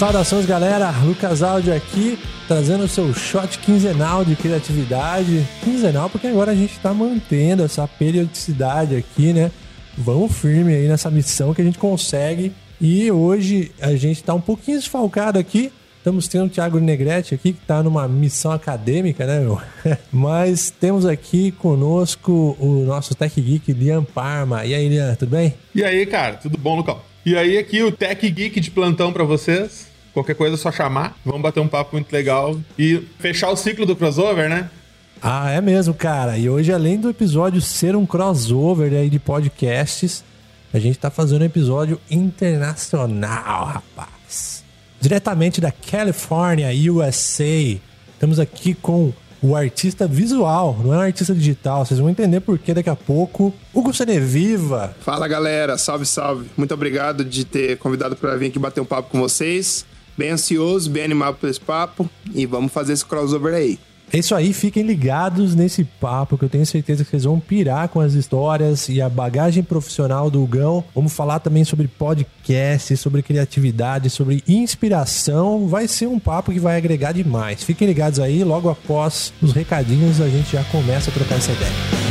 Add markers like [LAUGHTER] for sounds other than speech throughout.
Saudações, galera. Lucas Áudio aqui, trazendo o seu shot quinzenal de criatividade. Quinzenal, porque agora a gente está mantendo essa periodicidade aqui, né? Vamos firme aí nessa missão que a gente consegue. E hoje a gente está um pouquinho desfalcado aqui. Estamos tendo o Thiago Negrete aqui, que está numa missão acadêmica, né, meu? [LAUGHS] Mas temos aqui conosco o nosso Tech Geek, Liam Parma. E aí, Liam, tudo bem? E aí, cara, tudo bom, Lucão? E aí, aqui o Tech Geek de plantão para vocês. Qualquer coisa é só chamar. Vamos bater um papo muito legal e fechar o ciclo do crossover, né? Ah, é mesmo, cara. E hoje, além do episódio ser um crossover aí de podcasts, a gente tá fazendo um episódio internacional, rapaz. Diretamente da Califórnia, USA. Estamos aqui com o artista visual, não é um artista digital. Vocês vão entender por que daqui a pouco. Hugo Ceneviva. Fala galera, salve, salve. Muito obrigado de ter convidado para vir aqui bater um papo com vocês bem ansioso, bem animado por esse papo e vamos fazer esse crossover aí. É isso aí, fiquem ligados nesse papo que eu tenho certeza que vocês vão pirar com as histórias e a bagagem profissional do Gão. Vamos falar também sobre podcast, sobre criatividade, sobre inspiração. Vai ser um papo que vai agregar demais. Fiquem ligados aí, logo após os recadinhos a gente já começa a trocar essa ideia.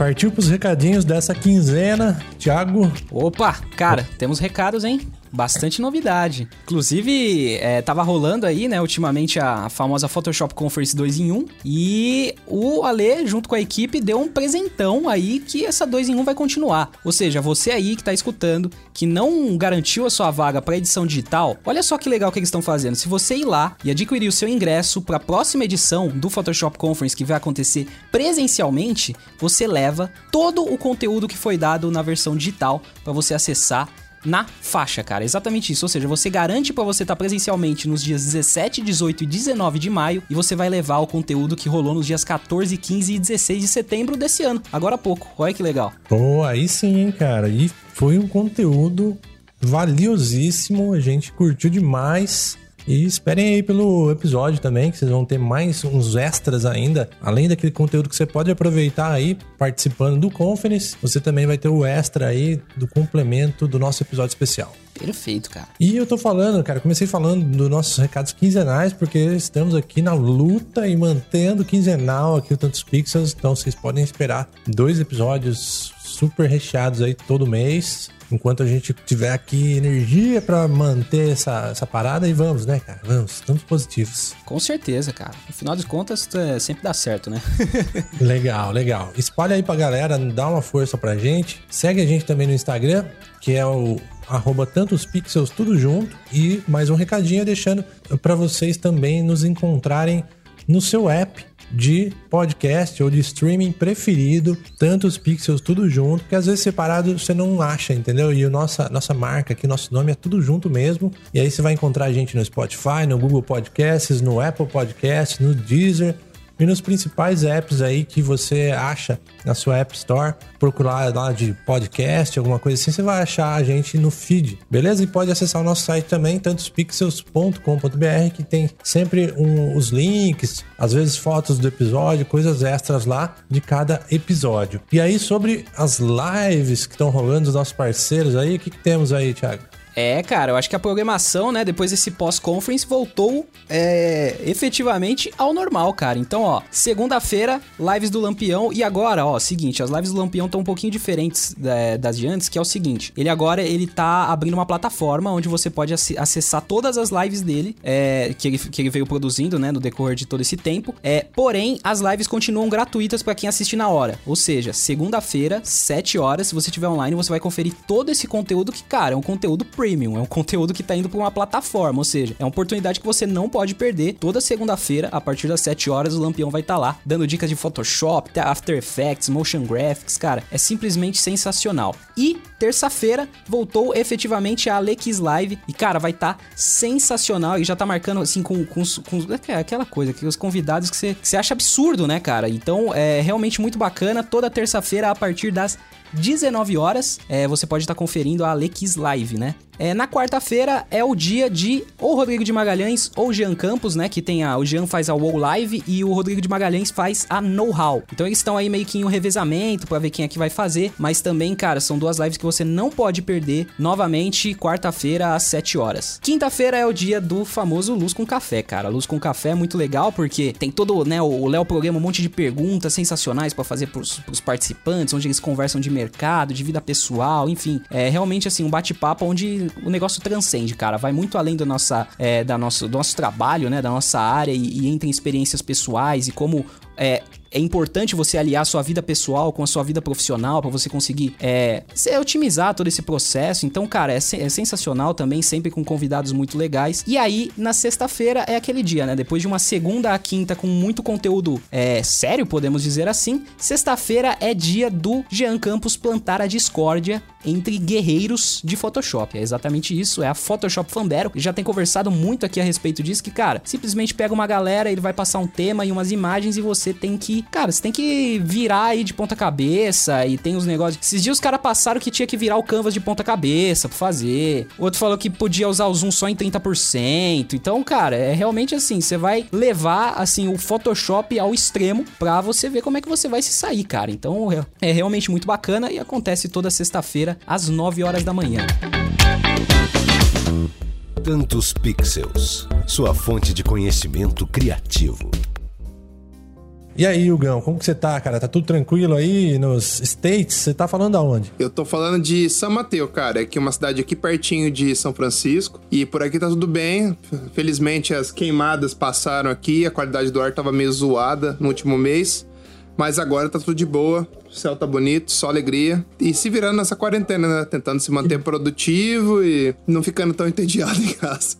Partiu pros recadinhos dessa quinzena. Thiago. Opa, cara, temos recados, hein? Bastante novidade. Inclusive, é, tava rolando aí, né, ultimamente a famosa Photoshop Conference 2 em 1 e o Ale, junto com a equipe, deu um presentão aí que essa 2 em 1 vai continuar. Ou seja, você aí que tá escutando, que não garantiu a sua vaga para edição digital, olha só que legal que eles estão fazendo. Se você ir lá e adquirir o seu ingresso para a próxima edição do Photoshop Conference que vai acontecer presencialmente, você leva todo o conteúdo que foi dado na versão digital para você acessar na faixa, cara. Exatamente isso. Ou seja, você garante para você estar tá presencialmente nos dias 17, 18 e 19 de maio e você vai levar o conteúdo que rolou nos dias 14, 15 e 16 de setembro desse ano. Agora há pouco. Olha que legal. Pô, aí sim, hein, cara. E foi um conteúdo valiosíssimo. A gente curtiu demais. E esperem aí pelo episódio também, que vocês vão ter mais uns extras ainda. Além daquele conteúdo que você pode aproveitar aí participando do Conference, você também vai ter o extra aí do complemento do nosso episódio especial. Perfeito, cara. E eu tô falando, cara, comecei falando dos nossos recados quinzenais, porque estamos aqui na luta e mantendo quinzenal aqui o Tantos Pixels. Então vocês podem esperar dois episódios super recheados aí todo mês enquanto a gente tiver aqui energia para manter essa, essa parada e vamos, né, cara? Vamos, estamos positivos. Com certeza, cara. No final de contas, é, sempre dá certo, né? [LAUGHS] legal, legal. Espalha aí pra galera, dá uma força pra gente. Segue a gente também no Instagram, que é o arroba tantos pixels tudo junto. E mais um recadinho deixando para vocês também nos encontrarem no seu app de podcast ou de streaming preferido, tantos pixels tudo junto, que às vezes separado você não acha, entendeu? E a nossa, nossa marca aqui, nosso nome é tudo junto mesmo. E aí você vai encontrar a gente no Spotify, no Google Podcasts, no Apple Podcasts, no Deezer e nos principais apps aí que você acha na sua App Store. Procurar lá de podcast, alguma coisa assim, você vai achar a gente no feed, beleza? E pode acessar o nosso site também, tantospixels.com.br, que tem sempre um, os links, às vezes fotos do episódio, coisas extras lá de cada episódio. E aí, sobre as lives que estão rolando dos nossos parceiros aí, o que, que temos aí, Thiago? É, cara, eu acho que a programação, né, depois desse pós-conference, voltou é, efetivamente ao normal, cara. Então, ó, segunda-feira, lives do Lampião. E agora, ó, seguinte, as lives do Lampião estão um pouquinho diferentes é, das de antes, que é o seguinte: ele agora ele tá abrindo uma plataforma onde você pode acessar todas as lives dele, é, que, ele, que ele veio produzindo, né, no decorrer de todo esse tempo. É, porém, as lives continuam gratuitas para quem assiste na hora. Ou seja, segunda-feira, 7 horas, se você estiver online, você vai conferir todo esse conteúdo que, cara, é um conteúdo premium, é um conteúdo que tá indo pra uma plataforma, ou seja, é uma oportunidade que você não pode perder. Toda segunda-feira, a partir das 7 horas, o Lampião vai estar tá lá, dando dicas de Photoshop, After Effects, Motion Graphics, cara, é simplesmente sensacional. E terça-feira voltou efetivamente a Alex Live e, cara, vai estar tá sensacional e já tá marcando assim com, com, com é aquela coisa que os convidados que você, que você acha absurdo, né, cara? Então é realmente muito bacana. Toda terça-feira a partir das 19 horas, é, você pode estar tá conferindo a Alex Live, né? É, na quarta-feira é o dia de ou Rodrigo de Magalhães ou Jean Campos, né? Que tem a. O Jean faz a WoW Live e o Rodrigo de Magalhães faz a Know-How. Então eles estão aí meio que em um revezamento para ver quem é que vai fazer. Mas também, cara, são duas lives que você não pode perder. Novamente, quarta-feira às 7 horas. Quinta-feira é o dia do famoso Luz com Café, cara. Luz com Café é muito legal porque tem todo, né? O Léo programa um monte de perguntas sensacionais para fazer pros, pros participantes, onde eles conversam de mercado, de vida pessoal, enfim. É realmente assim um bate-papo onde o negócio transcende, cara. Vai muito além do, nossa, é, da nosso, do nosso trabalho, né? Da nossa área e, e entra em experiências pessoais e como é, é importante você aliar sua vida pessoal com a sua vida profissional para você conseguir é, otimizar todo esse processo. Então, cara, é, é, sensacional também, sempre com convidados muito legais. E aí, na sexta-feira é aquele dia, né? Depois de uma segunda a quinta com muito conteúdo é, sério, podemos dizer assim, sexta-feira é dia do Jean Campos plantar a discórdia entre guerreiros de Photoshop. É exatamente isso, é a Photoshop Fambero. Já tem conversado muito aqui a respeito disso, que, cara, simplesmente pega uma galera, ele vai passar um tema e umas imagens e você tem que cara, você tem que virar aí de ponta cabeça e tem os negócios. Esses dias os caras passaram que tinha que virar o canvas de ponta cabeça pra fazer. O outro falou que podia usar o zoom só em 30%. Então, cara, é realmente assim, você vai levar assim o Photoshop ao extremo pra você ver como é que você vai se sair, cara. Então, é, é realmente muito bacana e acontece toda sexta-feira às 9 horas da manhã. Tantos Pixels, sua fonte de conhecimento criativo. E aí, Hugão, como que você tá, cara? Tá tudo tranquilo aí nos States? Você tá falando aonde? Eu tô falando de São Mateus, cara, que é uma cidade aqui pertinho de São Francisco. E por aqui tá tudo bem. Felizmente as queimadas passaram aqui, a qualidade do ar tava meio zoada no último mês. Mas agora tá tudo de boa, o céu tá bonito, só alegria. E se virando nessa quarentena, né? Tentando se manter produtivo e não ficando tão entediado [LAUGHS] em casa.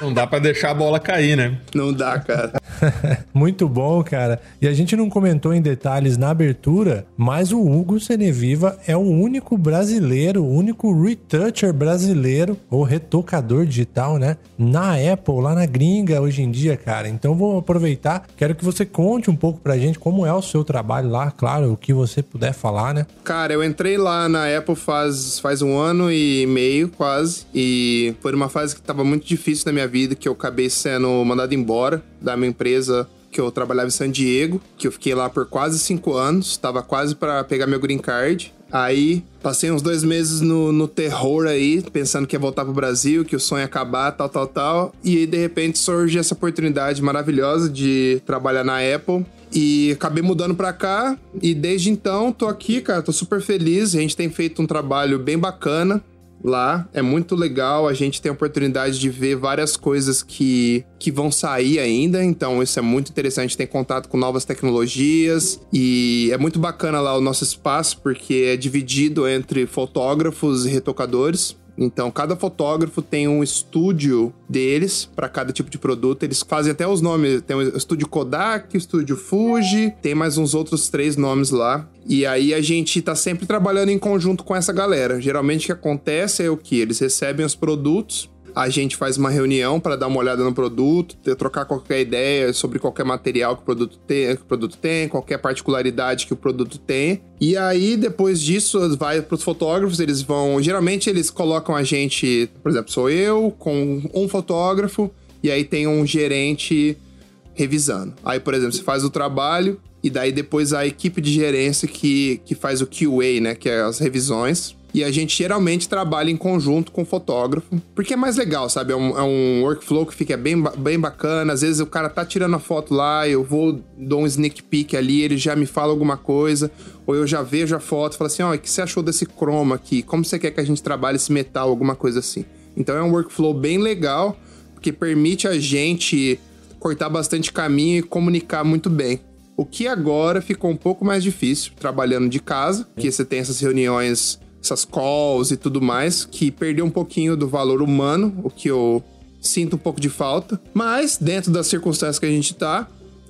Não dá para deixar a bola cair, né? Não dá, cara. [LAUGHS] Muito bom, cara. E a gente não comentou em detalhes na abertura, mas o Hugo Seneviva é o único brasileiro, o único retoucher brasileiro, ou retocador digital, né? Na Apple, lá na gringa hoje em dia, cara. Então vou aproveitar, quero que você conte um pouco pra gente como é o seu trabalho lá, claro, o que você puder falar, né? Cara, eu entrei lá na Apple faz, faz um ano e meio, quase, e foi uma fase que tava muito difícil na minha vida, que eu acabei sendo mandado embora da minha empresa que eu trabalhava em San Diego, que eu fiquei lá por quase cinco anos, tava quase para pegar meu green card. Aí passei uns dois meses no, no terror aí, pensando que ia voltar pro Brasil, que o sonho ia acabar, tal, tal, tal. E aí, de repente, surge essa oportunidade maravilhosa de trabalhar na Apple. E acabei mudando pra cá. E desde então, tô aqui, cara, tô super feliz. A gente tem feito um trabalho bem bacana lá. É muito legal, a gente tem a oportunidade de ver várias coisas que, que vão sair ainda, então isso é muito interessante, tem contato com novas tecnologias e é muito bacana lá o nosso espaço porque é dividido entre fotógrafos e retocadores. Então, cada fotógrafo tem um estúdio deles para cada tipo de produto. Eles fazem até os nomes. Tem o estúdio Kodak, o estúdio Fuji, tem mais uns outros três nomes lá. E aí a gente tá sempre trabalhando em conjunto com essa galera. Geralmente o que acontece é o que? Eles recebem os produtos, a gente faz uma reunião para dar uma olhada no produto, trocar qualquer ideia sobre qualquer material que o produto tem, que o produto tem qualquer particularidade que o produto tem. E aí, depois disso, vai para os fotógrafos, eles vão. Geralmente, eles colocam a gente, por exemplo, sou eu com um fotógrafo, e aí tem um gerente revisando. Aí, por exemplo, você faz o trabalho, e daí depois a equipe de gerência que, que faz o QA, né? Que é as revisões e a gente geralmente trabalha em conjunto com o fotógrafo, porque é mais legal, sabe? É um, é um workflow que fica bem, bem bacana. Às vezes o cara tá tirando a foto lá, eu vou, dou um sneak peek ali, ele já me fala alguma coisa, ou eu já vejo a foto e falo assim: ó, oh, o que você achou desse chroma aqui? Como você quer que a gente trabalhe esse metal, alguma coisa assim? Então é um workflow bem legal, que permite a gente cortar bastante caminho e comunicar muito bem. O que agora ficou um pouco mais difícil trabalhando de casa, que você tem essas reuniões essas calls e tudo mais, que perdeu um pouquinho do valor humano, o que eu sinto um pouco de falta. Mas, dentro das circunstâncias que a gente tá,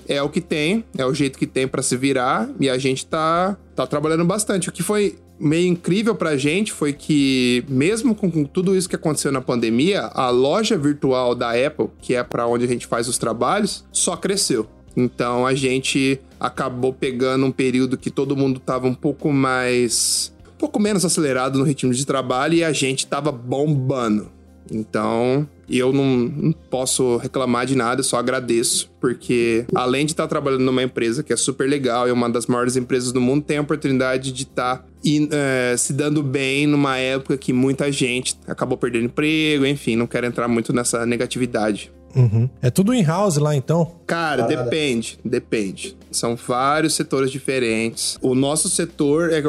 é o que tem, é o jeito que tem para se virar e a gente tá, tá trabalhando bastante. O que foi meio incrível pra gente foi que, mesmo com, com tudo isso que aconteceu na pandemia, a loja virtual da Apple, que é para onde a gente faz os trabalhos, só cresceu. Então a gente acabou pegando um período que todo mundo tava um pouco mais. Pouco menos acelerado no ritmo de trabalho e a gente tava bombando. Então, eu não, não, posso reclamar de nada, só agradeço, porque além de estar trabalhando numa empresa que é super legal e é uma das maiores empresas do mundo, tem a oportunidade de estar é, se dando bem numa época que muita gente acabou perdendo emprego, enfim, não quero entrar muito nessa negatividade. Uhum. É tudo in-house lá, então? Cara, Parada. depende, depende. São vários setores diferentes. O nosso setor é,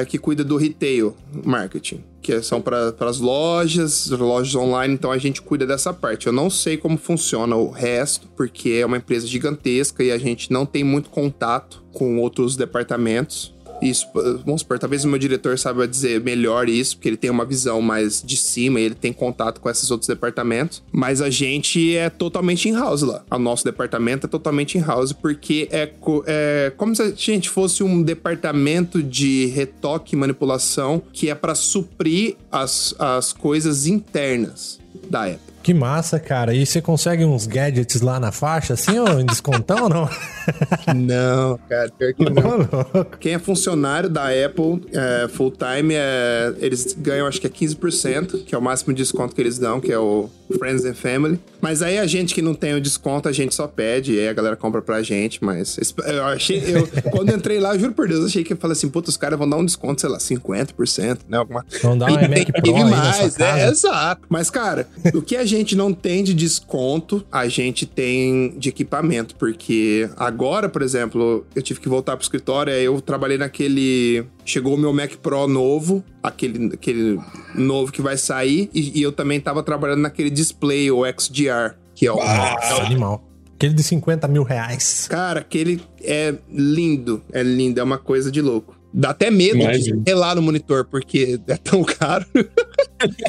é que cuida do retail marketing, que são para as lojas, lojas online, então a gente cuida dessa parte. Eu não sei como funciona o resto, porque é uma empresa gigantesca e a gente não tem muito contato com outros departamentos. Isso, vamos supor, talvez o meu diretor saiba dizer melhor isso, porque ele tem uma visão mais de cima e ele tem contato com esses outros departamentos. Mas a gente é totalmente in-house lá. O nosso departamento é totalmente in-house, porque é, é como se a gente fosse um departamento de retoque e manipulação que é para suprir as, as coisas internas da Apple. Que massa, cara. E você consegue uns gadgets lá na faixa, assim, ou em descontão ou não? [LAUGHS] não, cara, pior que não. Quem é funcionário da Apple é, full time, é, eles ganham acho que é 15%, que é o máximo de desconto que eles dão, que é o Friends and Family. Mas aí a gente que não tem o desconto, a gente só pede, e aí a galera compra pra gente, mas eu achei, eu, [LAUGHS] quando eu entrei lá, eu juro por Deus, achei que eu falei assim, puta, os caras vão dar um desconto, sei lá, 50%, né, alguma... Vão dar um [LAUGHS] Mac Pro aí mais, é, exato. Mas, cara, o que a gente não tem de desconto, a gente tem de equipamento, porque agora, por exemplo, eu tive que voltar pro escritório, eu trabalhei naquele. Chegou o meu Mac Pro novo, aquele, aquele novo que vai sair, e, e eu também tava trabalhando naquele display, o XDR, que é o. Nossa, é o... animal. Aquele de 50 mil reais. Cara, aquele é lindo, é lindo, é uma coisa de louco. Dá até medo Imagina. de relar no monitor, porque [LAUGHS] é tão caro.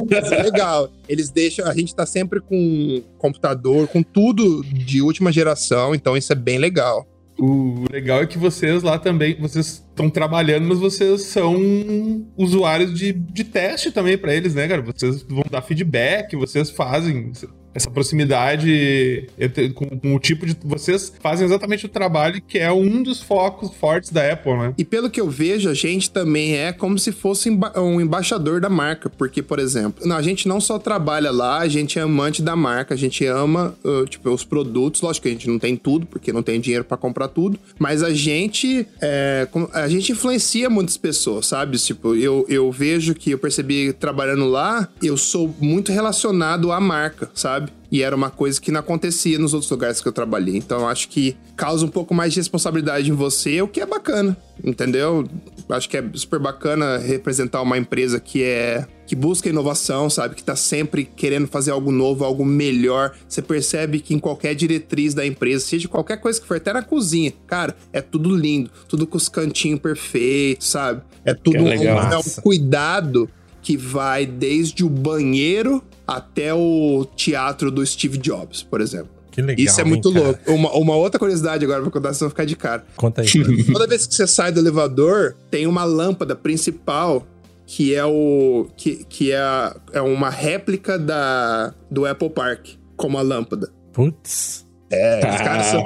Mas é legal. Eles deixam. A gente tá sempre com computador, com tudo de última geração, então isso é bem legal. O legal é que vocês lá também, vocês estão trabalhando, mas vocês são usuários de, de teste também para eles, né, cara? Vocês vão dar feedback, vocês fazem essa proximidade com, com, o tipo de. Vocês fazem exatamente o trabalho que é um dos focos fortes da Apple, né? E pelo que eu vejo, a gente também é como se fosse um embaixador da marca. Porque, por exemplo, a gente não só trabalha lá, a gente é amante da marca, a gente ama, tipo, os produtos. Lógico que a gente não tem tudo, porque não tem dinheiro para comprar tudo. Mas a gente. É, a gente influencia muitas pessoas, sabe? Tipo, eu, eu vejo que eu percebi trabalhando lá, eu sou muito relacionado à marca, sabe? E era uma coisa que não acontecia nos outros lugares que eu trabalhei. Então acho que causa um pouco mais de responsabilidade em você, o que é bacana, entendeu? Acho que é super bacana representar uma empresa que é que busca inovação, sabe? Que tá sempre querendo fazer algo novo, algo melhor. Você percebe que em qualquer diretriz da empresa, seja qualquer coisa que for, até na cozinha, cara, é tudo lindo, tudo com os cantinhos perfeitos, sabe? É tudo é um, é um cuidado que vai desde o banheiro até o teatro do Steve Jobs, por exemplo. Que legal, Isso é muito hein, louco. Uma, uma, outra curiosidade agora pra contar, senão ficar de cara. Conta aí. [LAUGHS] Toda vez que você sai do elevador, tem uma lâmpada principal que é o. que, que é, é uma réplica da, do Apple Park, como a lâmpada. Putz. É, os caras são.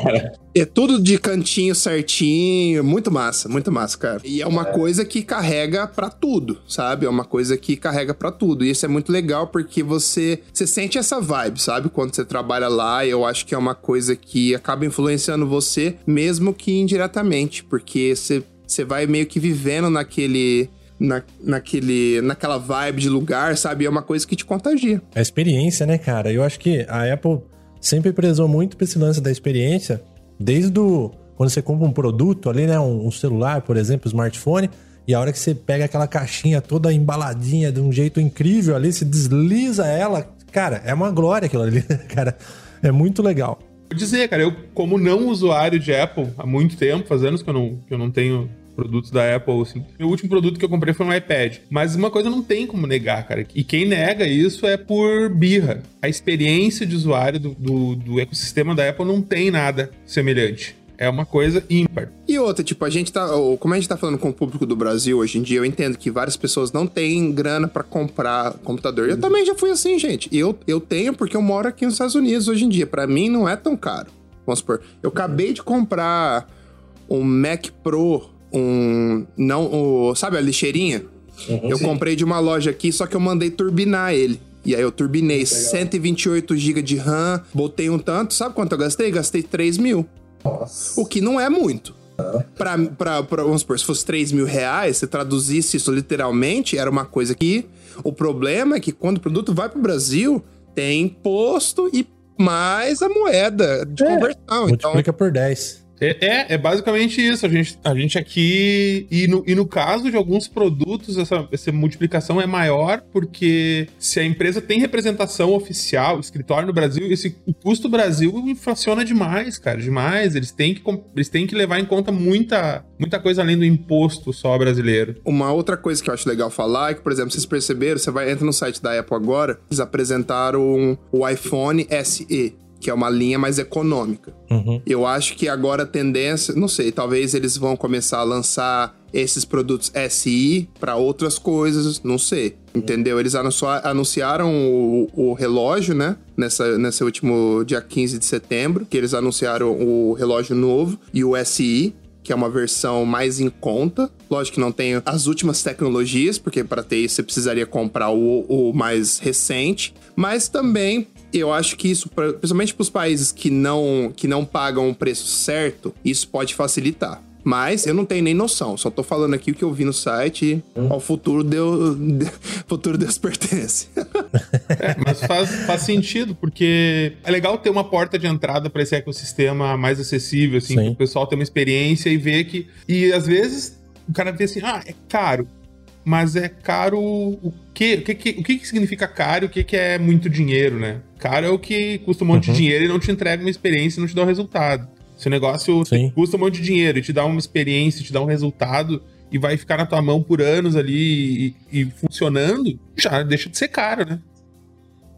É tudo de cantinho certinho, muito massa, muito massa, cara. E é uma é. coisa que carrega para tudo, sabe? É uma coisa que carrega para tudo. E isso é muito legal porque você, você sente essa vibe, sabe? Quando você trabalha lá, eu acho que é uma coisa que acaba influenciando você, mesmo que indiretamente, porque você, você vai meio que vivendo naquele na, naquele, naquela vibe de lugar, sabe? É uma coisa que te contagia. A experiência, né, cara? Eu acho que a Apple sempre prezou muito pra esse lance da experiência, desde o, quando você compra um produto ali, né? Um, um celular, por exemplo, smartphone, e a hora que você pega aquela caixinha toda embaladinha de um jeito incrível ali, se desliza ela, cara, é uma glória aquilo ali, [LAUGHS] cara. É muito legal. Vou dizer, cara, eu, como não usuário de Apple há muito tempo, faz anos que eu não, que eu não tenho produtos da Apple, assim. O último produto que eu comprei foi um iPad. Mas uma coisa não tem como negar, cara. E quem nega isso é por birra. A experiência de usuário do, do, do ecossistema da Apple não tem nada semelhante. É uma coisa ímpar. E outra, tipo, a gente tá. Como a gente tá falando com o público do Brasil hoje em dia, eu entendo que várias pessoas não têm grana para comprar computador. Eu também já fui assim, gente. Eu, eu tenho porque eu moro aqui nos Estados Unidos hoje em dia. Para mim não é tão caro. Vamos supor. Eu acabei de comprar um Mac Pro, um. Não, o, sabe a lixeirinha? Uhum, eu sim. comprei de uma loja aqui, só que eu mandei turbinar ele. E aí eu turbinei 128 GB de RAM, botei um tanto. Sabe quanto eu gastei? Gastei 3 mil. Nossa. O que não é muito. Pra, pra, pra, vamos supor, se fosse 3 mil reais, se traduzisse isso literalmente, era uma coisa que. O problema é que quando o produto vai pro Brasil, tem imposto e mais a moeda de é, conversão. Multiplica então, por 10. É, é, é, basicamente isso. A gente, a gente aqui. E no, e no caso de alguns produtos, essa, essa multiplicação é maior, porque se a empresa tem representação oficial, escritório no Brasil, esse, o custo Brasil inflaciona demais, cara. Demais. Eles têm que, eles têm que levar em conta muita, muita coisa além do imposto só brasileiro. Uma outra coisa que eu acho legal falar é que, por exemplo, vocês perceberam, você vai entra no site da Apple agora, eles apresentaram o iPhone SE que é uma linha mais econômica. Uhum. Eu acho que agora a tendência, não sei, talvez eles vão começar a lançar esses produtos SI para outras coisas, não sei. Entendeu? Eles anunciaram o, o, relógio, né? Nessa, nesse último dia 15 de setembro, que eles anunciaram o relógio novo e o SI, que é uma versão mais em conta. Lógico que não tem as últimas tecnologias, porque para ter isso você precisaria comprar o, o mais recente. Mas também eu acho que isso, principalmente para os países que não, que não pagam o preço certo, isso pode facilitar. Mas eu não tenho nem noção, só tô falando aqui o que eu vi no site hum. ao futuro deu. [LAUGHS] futuro Deus pertence. é, mas faz, faz sentido, porque é legal ter uma porta de entrada para esse ecossistema mais acessível, assim, que o pessoal ter uma experiência e ver que. E às vezes o cara vê assim, ah, é caro. Mas é caro o quê? O que, que, o que, que significa caro e o que, que é muito dinheiro, né? Caro é o que custa um monte uhum. de dinheiro e não te entrega uma experiência e não te dá o um resultado. Se o negócio custa um monte de dinheiro e te dá uma experiência, te dá um resultado e vai ficar na tua mão por anos ali e, e funcionando, já deixa de ser caro, né?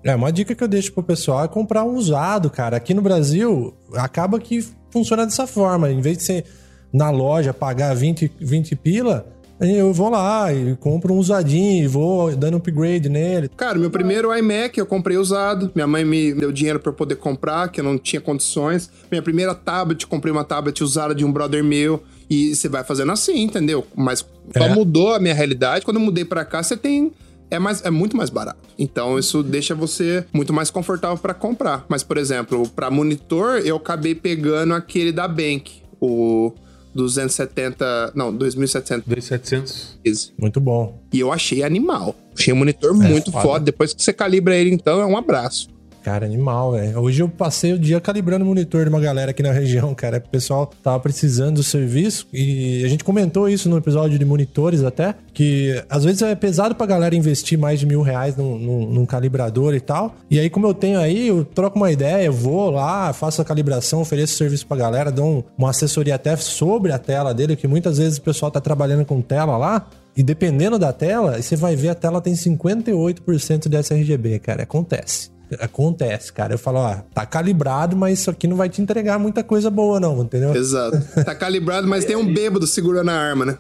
É, uma dica que eu deixo pro pessoal é comprar um usado, cara. Aqui no Brasil, acaba que funciona dessa forma. Em vez de você na loja pagar 20, 20 pila, eu vou lá e compro um usadinho e vou dando upgrade nele. Cara, meu primeiro iMac eu comprei usado. Minha mãe me deu dinheiro para poder comprar, que eu não tinha condições. Minha primeira tablet, comprei uma tablet usada de um brother meu. E você vai fazendo assim, entendeu? Mas só é. mudou a minha realidade. Quando eu mudei para cá, você tem é, mais, é muito mais barato. Então isso deixa você muito mais confortável para comprar. Mas, por exemplo, para monitor, eu acabei pegando aquele da Bank, o 270. Não, 2700. 2700. Muito bom. E eu achei animal. Achei um monitor é, muito foda. foda. Depois que você calibra ele, então, é um abraço. Cara, animal, velho. Hoje eu passei o dia calibrando o monitor de uma galera aqui na região, cara. O pessoal tava precisando do serviço e a gente comentou isso no episódio de monitores até, que às vezes é pesado pra galera investir mais de mil reais num, num, num calibrador e tal. E aí, como eu tenho aí, eu troco uma ideia, vou lá, faço a calibração, ofereço serviço pra galera, dou uma assessoria até sobre a tela dele, que muitas vezes o pessoal tá trabalhando com tela lá. E dependendo da tela, você vai ver a tela tem 58% de sRGB, cara. Acontece. Acontece, cara. Eu falo, ó, tá calibrado, mas isso aqui não vai te entregar muita coisa boa, não, entendeu? Exato. Tá calibrado, mas tem um bêbado segurando a arma, né?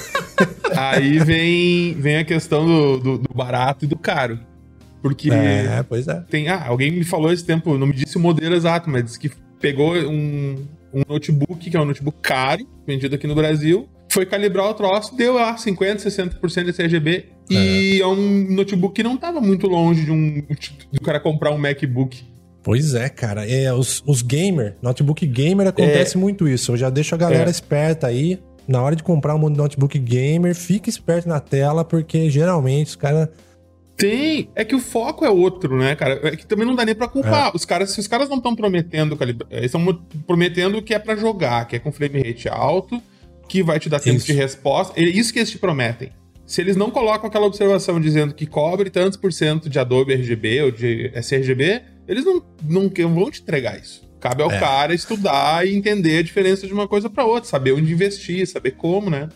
[LAUGHS] Aí vem, vem a questão do, do, do barato e do caro. Porque. É, pois é. Tem, ah, alguém me falou esse tempo, não me disse o modelo exato, mas disse que pegou um, um notebook, que é um notebook caro, vendido aqui no Brasil, foi calibrar o troço, deu lá 50%, 60% de CRGB. É. E é um notebook que não tava muito longe de um do cara comprar um MacBook. Pois é, cara. É, os, os gamer, notebook gamer, acontece é. muito isso. Eu já deixo a galera é. esperta aí. Na hora de comprar um notebook gamer, fique esperto na tela, porque geralmente os caras. Tem, é que o foco é outro, né, cara? É que também não dá nem pra culpar. É. Os caras, se os caras não estão prometendo, eles estão prometendo que é para jogar, que é com frame rate alto, que vai te dar tempo isso. de resposta. É isso que eles te prometem. Se eles não colocam aquela observação dizendo que cobre tantos por cento de Adobe RGB ou de sRGB, eles não, não, não vão te entregar isso. Cabe ao É. cara estudar e entender a diferença de uma coisa pra outra, saber onde investir, saber como, né?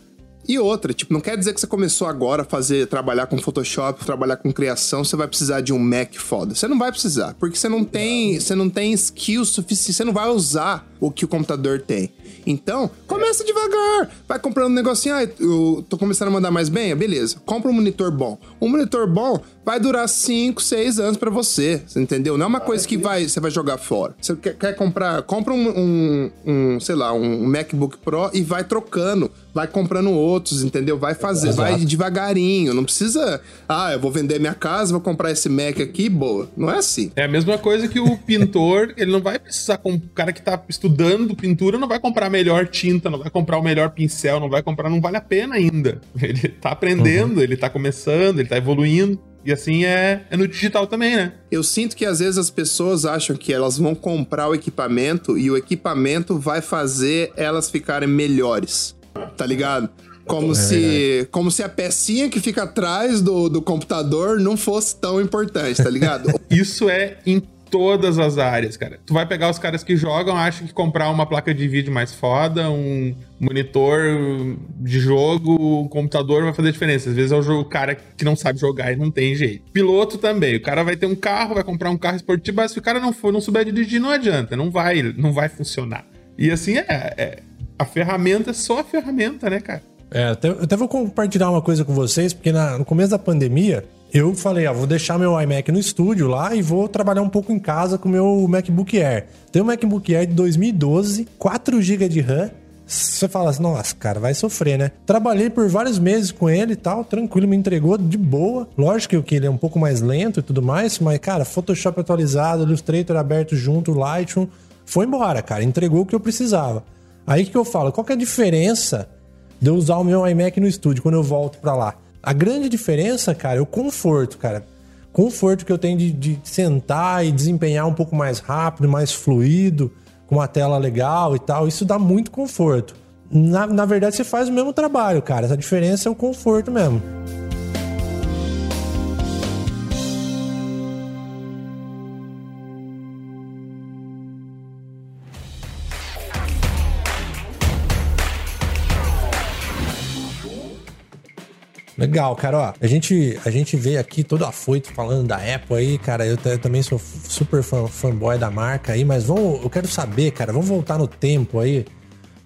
E outra, tipo, não quer dizer que você começou agora a fazer, trabalhar com Photoshop, trabalhar com criação, você vai precisar de um Mac foda. Você não vai precisar, porque você não tem, você não tem skill suficiente, você não vai usar o que o computador tem. Então, começa devagar. Vai comprando um negocinho, ah, eu tô começando a mandar mais bem, beleza. Compra um monitor bom. Um monitor bom vai durar 5, 6 anos pra você, você entendeu? Não é uma coisa que vai, você vai jogar fora. Você quer, quer comprar, compra um, um, um, sei lá, um MacBook Pro e vai trocando, vai comprando outros, entendeu? Vai fazer, Exato. vai devagarinho, não precisa, ah, eu vou vender minha casa, vou comprar esse Mac aqui, boa. Não é assim. É a mesma coisa que o [LAUGHS] pintor, ele não vai precisar, com o cara que tá estudando pintura, não vai comprar a melhor tinta, não vai comprar o melhor pincel, não vai comprar, não vale a pena ainda. [LAUGHS] Ele tá aprendendo, ele tá começando, ele tá evoluindo. E assim é, é no digital também, né? Eu sinto que às vezes as pessoas acham que elas vão comprar o equipamento e o equipamento vai fazer elas ficarem melhores. Tá ligado? Como se, como se a pecinha que fica atrás do, do computador não fosse tão importante, tá ligado? [LAUGHS] Isso é em todas as áreas, cara. Tu vai pegar os caras que jogam, acham que comprar uma placa de vídeo mais foda, um monitor de jogo, um computador vai fazer diferença. Às vezes é o cara que não sabe jogar e não tem jeito. Piloto também. O cara vai ter um carro, vai comprar um carro esportivo, mas se o cara não for, não souber dirigir, não adianta. Não vai, não vai funcionar. E assim é, é- a ferramenta é só a ferramenta, né, cara? É, até, eu até vou compartilhar uma coisa com vocês, porque na- no começo da pandemia, eu falei, ó, vou deixar meu iMac no estúdio lá e vou trabalhar um pouco em casa com meu MacBook Air. Tem um MacBook Air de 2012, 4 GB de RAM. Você fala assim, nossa, cara, vai sofrer, né? Trabalhei por vários meses com ele e tal, tranquilo, me entregou de boa. Lógico que ele é um pouco mais lento e tudo mais, mas, cara, Photoshop atualizado, Illustrator aberto junto, Lightroom, foi embora, cara, entregou o que eu precisava. Aí que eu falo, qual que é a diferença de eu usar o meu iMac no estúdio quando eu volto pra lá. A grande diferença, cara, é o conforto, cara. Conforto que eu tenho de, de sentar e desempenhar um pouco mais rápido, mais fluido, com uma tela legal e tal. Isso dá muito conforto. Na, na verdade, você faz o mesmo trabalho, cara. A diferença é o conforto mesmo. Legal, cara, ó. A gente, a gente veio aqui todo afoito falando da Apple aí, cara. Eu, eu também sou super fã, fanboy da marca aí, mas vamos, eu quero saber, cara, vamos voltar no tempo aí.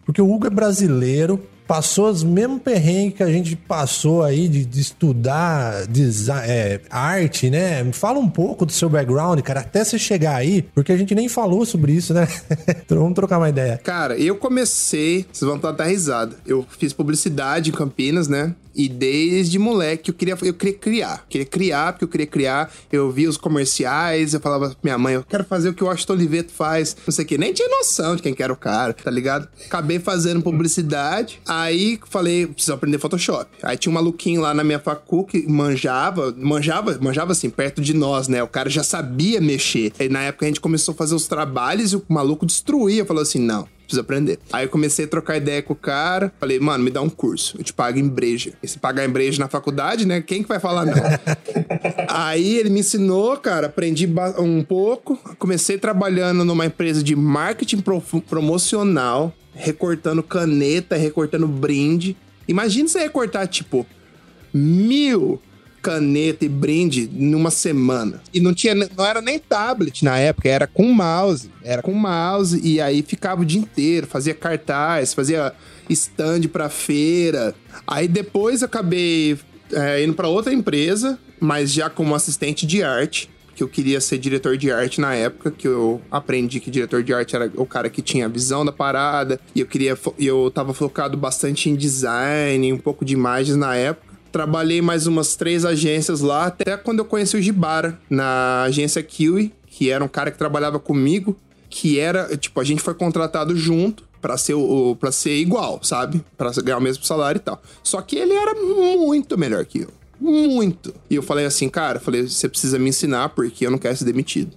Porque o Hugo é brasileiro, passou os mesmos perrengues que a gente passou aí de, de estudar desi- é, arte, né? Me fala um pouco do seu background, cara, até você chegar aí, porque a gente nem falou sobre isso, né? [LAUGHS] então vamos trocar uma ideia. Cara, eu comecei, vocês vão estar até risada. Eu fiz publicidade em Campinas, né? E desde moleque eu queria, eu queria criar. Queria criar, porque eu queria criar. Eu via os comerciais, eu falava pra minha mãe, eu quero fazer o que o Washington Oliveto faz. Não sei o que, nem tinha noção de quem que era o cara, tá ligado? Acabei fazendo publicidade. Aí falei, preciso aprender Photoshop. Aí tinha um maluquinho lá na minha facu que manjava, manjava, manjava assim, perto de nós, né? O cara já sabia mexer. Aí na época a gente começou a fazer os trabalhos e o maluco destruía. Falou assim: não, preciso aprender. Aí eu comecei a trocar ideia com o cara. Falei, mano, me dá um curso. Eu te pago em breja. E se pagar em breja na faculdade, né? Quem que vai falar não? [LAUGHS] Aí ele me ensinou, cara. Aprendi um pouco. Comecei trabalhando numa empresa de marketing promocional. Recortando caneta, recortando brinde. Imagina você recortar, tipo, mil caneta e brinde numa semana. E não tinha, não era nem tablet na época, era com mouse. Era com mouse e aí ficava o dia inteiro, fazia cartaz, fazia stand pra feira. Aí depois acabei é, indo pra outra empresa, mas já como assistente de arte. Que eu queria ser diretor de arte na época, que eu aprendi que diretor de arte era o cara que tinha a visão da parada, e eu queria. eu tava focado bastante em design, um pouco de imagens na época. Trabalhei mais umas três agências lá, até quando eu conheci o Gibara, na agência Kiwi, que era um cara que trabalhava comigo, que era, tipo, a gente foi contratado junto pra ser o para ser igual, sabe? Pra ganhar o mesmo salário e tal. Só que ele era muito melhor que eu. Muito. E eu falei assim, cara, falei, você precisa me ensinar porque eu não quero ser demitido.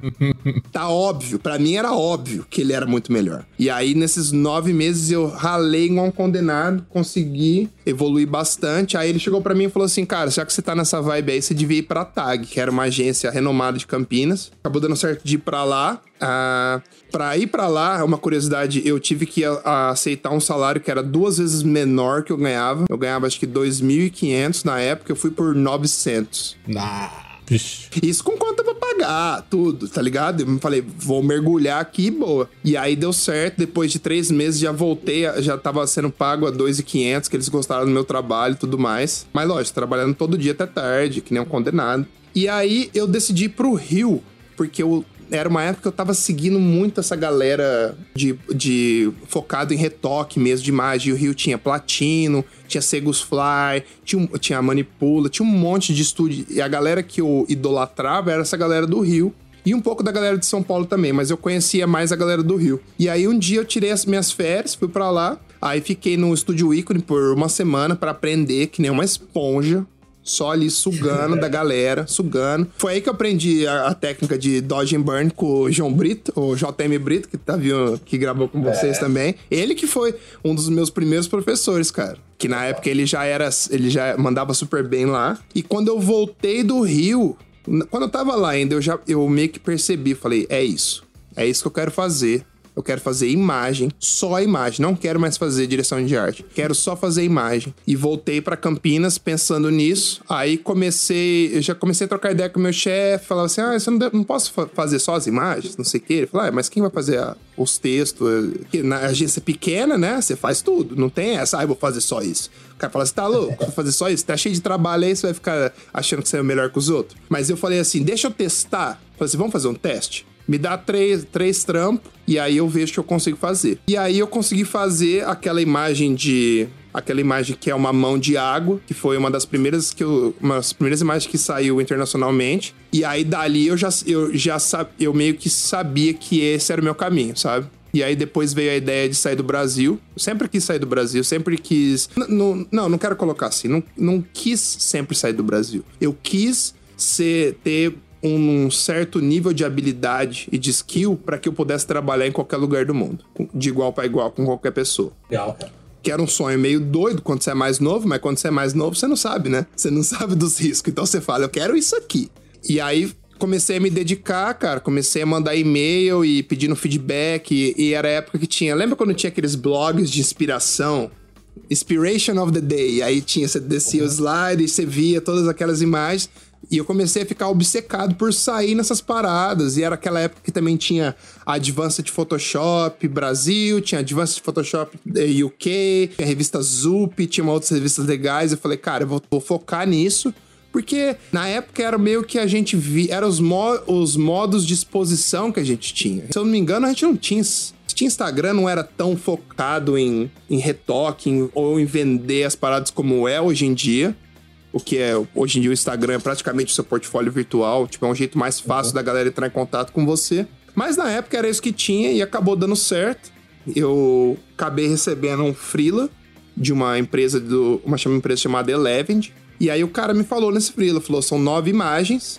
[LAUGHS] tá óbvio, pra mim era óbvio que ele era muito melhor. E aí, nesses nove meses, eu ralei igual um condenado, consegui evoluir bastante. Aí ele chegou pra mim e falou assim: Cara, já que você tá nessa vibe aí, você devia ir pra TAG, que era uma agência renomada de Campinas. Acabou dando certo de ir pra lá. Ah, pra ir pra lá, uma curiosidade, eu tive que a- a aceitar um salário que era duas vezes menor que eu ganhava. Eu ganhava acho que 2.500 na época, eu fui por 900. Ah, Vixe. Isso com conta pra pagar, tudo, tá ligado? Eu falei, vou mergulhar aqui, boa. E aí deu certo, depois de três meses já voltei, já tava sendo pago a 2.500, que eles gostaram do meu trabalho e tudo mais. Mas lógico, trabalhando todo dia até tarde, que nem um condenado. E aí eu decidi ir pro Rio, porque eu era uma época que eu tava seguindo muito essa galera de, de focado em retoque mesmo de imagem. O Rio tinha Platino, tinha Segus Fly, tinha, tinha Manipula, tinha um monte de estúdio. E a galera que eu idolatrava era essa galera do Rio. E um pouco da galera de São Paulo também, mas eu conhecia mais a galera do Rio. E aí um dia eu tirei as minhas férias, fui pra lá, aí fiquei no estúdio ícone por uma semana pra aprender que nem uma esponja. Só ali sugando da galera, sugando. Foi aí que eu aprendi a, a técnica de Dodge and Burn com o João Brito, o JM Brito, que tá vindo, que gravou com vocês também. Ele que foi um dos meus primeiros professores, cara. Que na época ele já era, ele já mandava super bem lá. E quando eu voltei do Rio, quando eu tava lá ainda, eu já eu meio que percebi, falei, é isso. É isso que eu quero fazer. Eu quero fazer imagem, só imagem. Não quero mais fazer direção de arte. Quero só fazer imagem. E voltei pra Campinas pensando nisso. Aí comecei, eu já comecei a trocar ideia com o meu chefe. Falava assim: ah, você não, não posso fa- fazer só as imagens, não sei o quê. Ele falou: ah, mas quem vai fazer a- os textos? Na agência pequena, né? Você faz tudo. Não tem essa, ah, eu vou fazer só isso. O cara fala, você tá louco? Vou fazer só isso? Tá cheio de trabalho aí, você vai ficar achando que você é melhor que os outros. Mas eu falei assim: deixa eu testar. Falei assim: vamos fazer um teste? Me dá três, três trampos e aí eu vejo que eu consigo fazer. E aí eu consegui fazer aquela imagem de. Aquela imagem que é uma mão de água, que foi uma das primeiras que eu, uma das primeiras imagens que saiu internacionalmente. E aí dali eu já eu já eu meio que sabia que esse era o meu caminho, sabe? E aí depois veio a ideia de sair do Brasil. Sempre quis sair do Brasil, sempre quis. Não, não, não quero colocar assim. Não, não quis sempre sair do Brasil. Eu quis ser, ter um certo nível de habilidade e de skill para que eu pudesse trabalhar em qualquer lugar do mundo, de igual para igual com qualquer pessoa. Legal, cara. Que era um sonho meio doido quando você é mais novo, mas quando você é mais novo, você não sabe, né? Você não [LAUGHS] sabe dos riscos. Então você fala, eu quero isso aqui. E aí comecei a me dedicar, cara. Comecei a mandar e-mail e pedindo feedback. E, e era a época que tinha. Lembra quando tinha aqueles blogs de inspiração? Inspiration of the Day. Aí tinha, você descia o slide e você via todas aquelas imagens. E eu comecei a ficar obcecado por sair nessas paradas. E era aquela época que também tinha Advanced Photoshop Brasil, tinha Advanced Photoshop eh, UK, tinha a revista Zup, tinha outras revistas legais. Eu falei, cara, eu vou, vou focar nisso. Porque na época era meio que a gente via. Eram os, mo- os modos de exposição que a gente tinha. Se eu não me engano, a gente não tinha. Tinha Instagram, não era tão focado em, em retoque em- ou em vender as paradas como é hoje em dia. O que é, hoje em dia, o Instagram é praticamente o seu portfólio virtual. Tipo, é um jeito mais fácil da galera entrar em contato com você. Mas na época era isso que tinha e acabou dando certo. Eu acabei recebendo um freela de uma empresa do. Uma chama- empresa chamada Elevend. E aí o cara me falou nesse freela, falou: são nove imagens.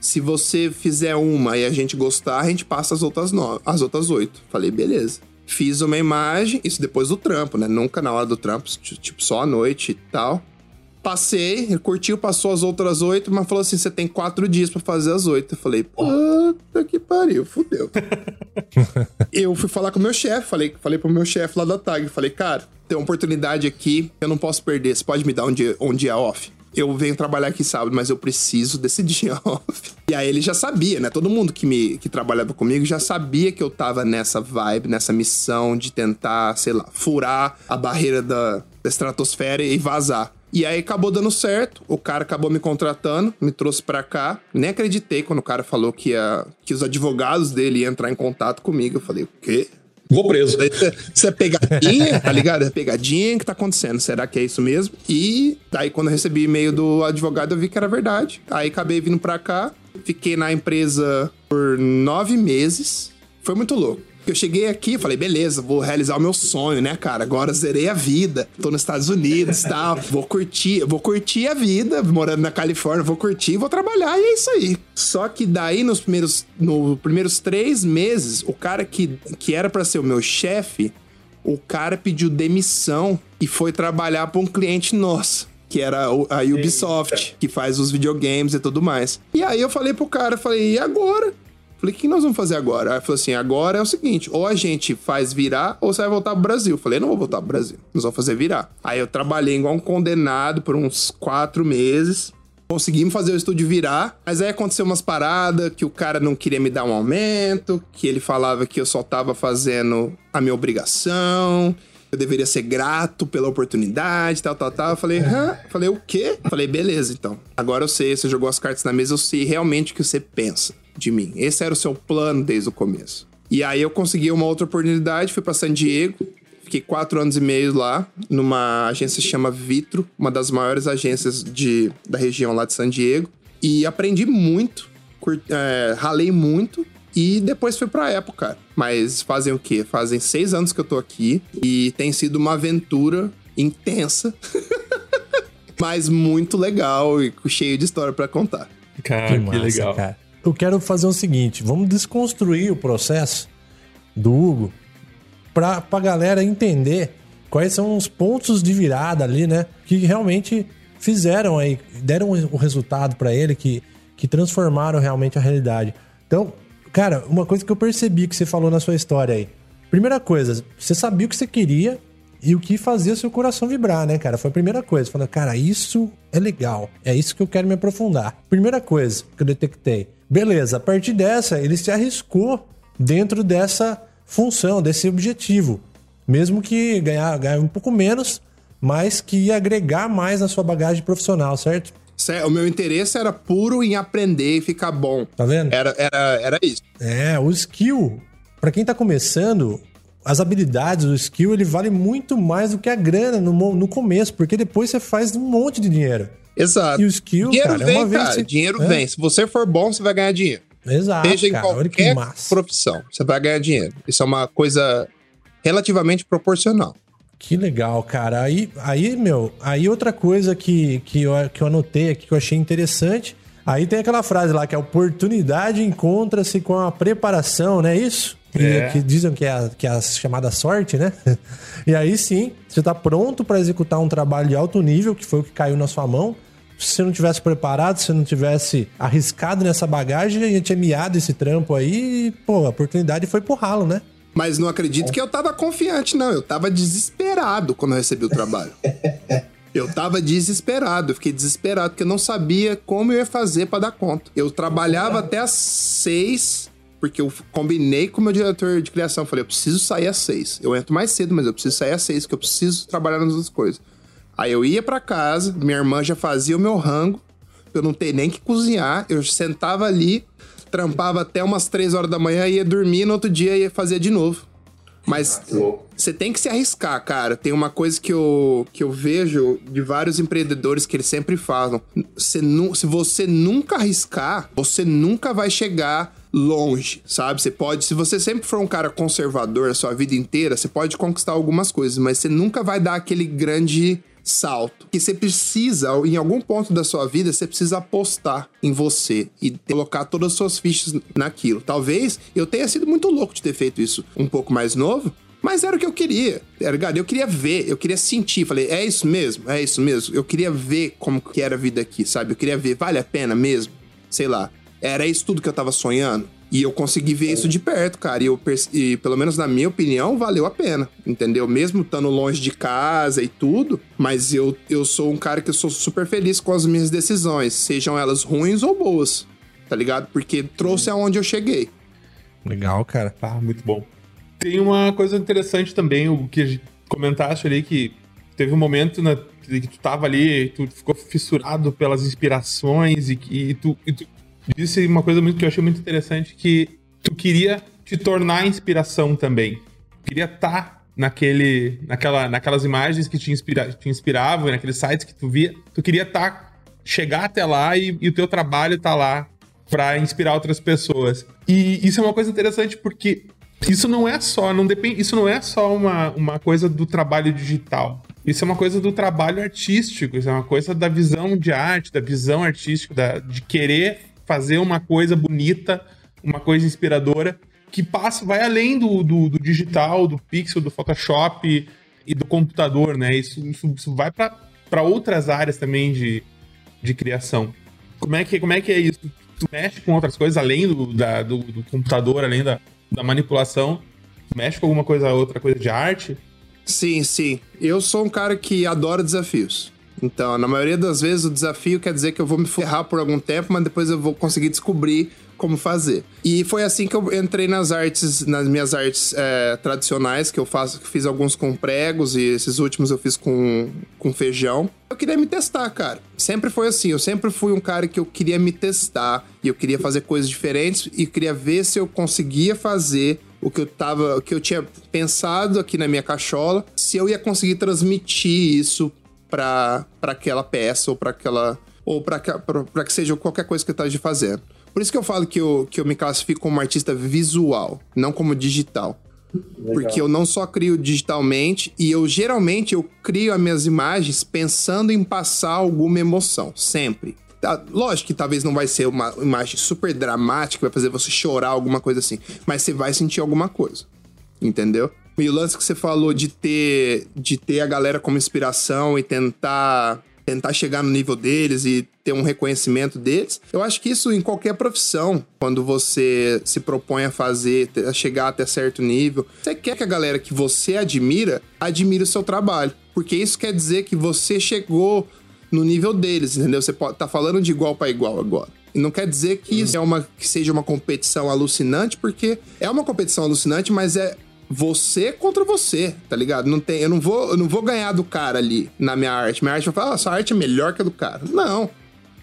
Se você fizer uma e a gente gostar, a gente passa as outras nove, as outras oito. Falei, beleza. Fiz uma imagem, isso depois do trampo, né? Nunca na hora do trampo, tipo, só à noite e tal. Passei, ele curtiu, passou as outras oito, mas falou assim: você tem quatro dias pra fazer as oito. Eu falei, puta que pariu, fudeu. [LAUGHS] eu fui falar com o meu chefe, falei, falei pro meu chefe lá da TAG, falei, cara, tem uma oportunidade aqui, eu não posso perder, você pode me dar um dia, um dia off? Eu venho trabalhar aqui sábado, mas eu preciso desse [LAUGHS] dia off. E aí ele já sabia, né? Todo mundo que, me, que trabalhava comigo já sabia que eu tava nessa vibe, nessa missão de tentar, sei lá, furar a barreira da, da estratosfera e vazar. E aí acabou dando certo, o cara acabou me contratando, me trouxe pra cá. Nem acreditei quando o cara falou que, ia, que os advogados dele iam entrar em contato comigo. Eu falei, o quê? Vou preso. Isso é pegadinha, tá ligado? É pegadinha que tá acontecendo. Será que é isso mesmo? E daí, quando eu recebi e-mail do advogado, eu vi que era verdade. Aí acabei vindo pra cá, fiquei na empresa por nove meses. Foi muito louco. Eu cheguei aqui falei, beleza, vou realizar o meu sonho, né, cara? Agora zerei a vida. Tô nos Estados Unidos tal. [LAUGHS] Vou curtir, vou curtir a vida, morando na Califórnia, vou curtir, vou trabalhar e é isso aí. Só que daí, nos primeiros, nos primeiros três meses, o cara que, que era pra ser o meu chefe, o cara pediu demissão e foi trabalhar pra um cliente nosso. Que era a Ubisoft, que faz os videogames e tudo mais. E aí eu falei pro cara, falei, e agora? Falei, o que nós vamos fazer agora? Aí falou assim: agora é o seguinte, ou a gente faz virar, ou você vai voltar pro Brasil. Falei, não vou voltar pro Brasil, nós vamos fazer virar. Aí eu trabalhei igual um condenado por uns quatro meses. Conseguimos fazer o estúdio virar, mas aí aconteceu umas paradas que o cara não queria me dar um aumento, que ele falava que eu só tava fazendo a minha obrigação, eu deveria ser grato pela oportunidade, tal, tal, tal. Eu falei, hã? Falei, o quê? Falei, beleza, então. Agora eu sei, você jogou as cartas na mesa, eu sei realmente o que você pensa de mim. Esse era o seu plano desde o começo. E aí eu consegui uma outra oportunidade, fui para San Diego, fiquei quatro anos e meio lá, numa agência que se chama Vitro, uma das maiores agências de, da região lá de San Diego. E aprendi muito, cur, é, ralei muito, e depois fui pra Apple, cara. Mas fazem o quê? Fazem seis anos que eu tô aqui e tem sido uma aventura intensa, [LAUGHS] mas muito legal e cheio de história para contar. Cara, que, massa, que legal. Cara. Eu quero fazer o seguinte: vamos desconstruir o processo do Hugo pra, pra galera entender quais são os pontos de virada ali, né? Que realmente fizeram aí, deram o resultado para ele, que, que transformaram realmente a realidade. Então, Cara, uma coisa que eu percebi que você falou na sua história aí. Primeira coisa, você sabia o que você queria e o que fazia seu coração vibrar, né, cara? Foi a primeira coisa. Falando, cara, isso é legal. É isso que eu quero me aprofundar. Primeira coisa que eu detectei. Beleza, a partir dessa, ele se arriscou dentro dessa função, desse objetivo. Mesmo que ganhar, ganhar um pouco menos, mas que ia agregar mais na sua bagagem profissional, certo? O meu interesse era puro em aprender e ficar bom. Tá vendo? Era, era, era isso. É, o skill, para quem tá começando, as habilidades, o skill, ele vale muito mais do que a grana no, no começo, porque depois você faz um monte de dinheiro. Exato. E o skill, dinheiro cara, vem, é uma vez cara. Você... Dinheiro é. vem. Se você for bom, você vai ganhar dinheiro. Exato. Seja cara, em qualquer profissão, você vai ganhar dinheiro. Isso é uma coisa relativamente proporcional. Que legal, cara. Aí, aí meu, aí outra coisa que, que, eu, que eu anotei aqui que eu achei interessante. Aí tem aquela frase lá que a oportunidade encontra-se com a preparação, não é isso? É. Que dizem que é, a, que é a chamada sorte, né? [LAUGHS] E aí sim, você está pronto para executar um trabalho de alto nível, que foi o que caiu na sua mão. Se você não tivesse preparado, se você não tivesse arriscado nessa bagagem, a gente tinha miado esse trampo aí e, pô, a oportunidade foi pro ralo, né? Mas não acredito que eu tava confiante, não. Eu tava desesperado quando eu recebi o trabalho. [LAUGHS] Eu tava desesperado, eu fiquei desesperado, porque eu não sabia como eu ia fazer para dar conta. Eu trabalhava até às seis, porque eu combinei com o meu diretor de criação. Falei, eu preciso sair às seis. Eu entro mais cedo, mas eu preciso sair às seis, porque eu preciso trabalhar nas outras coisas. Aí eu ia para casa, minha irmã já fazia o meu rango, eu não tenho nem que cozinhar, eu sentava ali, trampava até umas 3 horas da manhã, ia dormir, no outro dia ia fazer de novo. Mas você tem que se arriscar, cara. Tem uma coisa que eu, que eu vejo de vários empreendedores que eles sempre falam. Você se você nunca arriscar, você nunca vai chegar longe, sabe? Você pode, se você sempre for um cara conservador a sua vida inteira, você pode conquistar algumas coisas, mas você nunca vai dar aquele grande salto. Que você precisa, em algum ponto da sua vida, você precisa apostar em você e colocar todas as suas fichas naquilo. Talvez eu tenha sido muito louco de ter feito isso um pouco mais novo, mas era o que eu queria, tá ligado? Eu queria ver, eu queria sentir. Falei, é isso mesmo? É isso mesmo? Eu queria ver como que era a vida aqui, sabe? Eu queria ver, vale a pena mesmo? Sei lá. Era isso tudo que eu tava sonhando? E eu consegui ver isso de perto, cara. E, eu, e pelo menos na minha opinião, valeu a pena. Entendeu? Mesmo estando longe de casa e tudo, mas eu, eu sou um cara que eu sou super feliz com as minhas decisões, sejam elas ruins ou boas. Tá ligado? Porque trouxe aonde eu cheguei. Legal, cara. Ah, muito bom. Tem uma coisa interessante também, o que comentaste ali, que teve um momento na, que tu tava ali, tu ficou fissurado pelas inspirações e, e, tu, e tu disse uma coisa muito que eu achei muito interessante que tu queria te tornar inspiração também. Queria estar tá naquele, naquela, naquelas imagens que te, inspira, te inspiravam, naqueles sites que tu via. Tu queria estar, tá, chegar até lá e, e o teu trabalho tá lá para inspirar outras pessoas. E isso é uma coisa interessante porque isso não é só, não depende, isso não é só uma, uma coisa do trabalho digital. Isso é uma coisa do trabalho artístico, isso é uma coisa da visão de arte, da visão artística, da, de querer fazer uma coisa bonita, uma coisa inspiradora, que passa, vai além do, do, do digital, do pixel, do Photoshop e do computador, né? Isso, isso, isso vai para outras áreas também de, de criação. Como é, que, como é que é isso? tu mexe com outras coisas além do, da, do, do computador, além da, da manipulação? Tu mexe com alguma coisa, outra coisa de arte? Sim, sim. Eu sou um cara que adora desafios. Então, na maioria das vezes, o desafio quer dizer que eu vou me ferrar por algum tempo, mas depois eu vou conseguir descobrir como fazer. E foi assim que eu entrei nas artes, nas minhas artes é, tradicionais, que eu faço, fiz alguns com pregos e esses últimos eu fiz com, com feijão. Eu queria me testar, cara. Sempre foi assim. Eu sempre fui um cara que eu queria me testar e eu queria fazer coisas diferentes e queria ver se eu conseguia fazer o que eu tava, o que eu tinha pensado aqui na minha cachola, se eu ia conseguir transmitir isso para aquela peça ou para aquela ou para que seja qualquer coisa que eu esteja fazendo. Por isso que eu falo que eu, que eu me classifico como artista visual, não como digital. Legal. Porque eu não só crio digitalmente e eu geralmente eu crio as minhas imagens pensando em passar alguma emoção, sempre. Tá, lógico que talvez não vai ser uma imagem super dramática, vai fazer você chorar, alguma coisa assim, mas você vai sentir alguma coisa. Entendeu? E o lance que você falou de ter de ter a galera como inspiração e tentar tentar chegar no nível deles e ter um reconhecimento deles. Eu acho que isso em qualquer profissão, quando você se propõe a fazer, a chegar até certo nível, você quer que a galera que você admira admire o seu trabalho, porque isso quer dizer que você chegou no nível deles, entendeu? Você pode tá falando de igual para igual agora. E não quer dizer que isso é uma que seja uma competição alucinante, porque é uma competição alucinante, mas é você contra você, tá ligado? Não tem, eu não vou, eu não vou ganhar do cara ali na minha arte. Minha arte vai falar, ah, sua arte é melhor que a do cara. Não.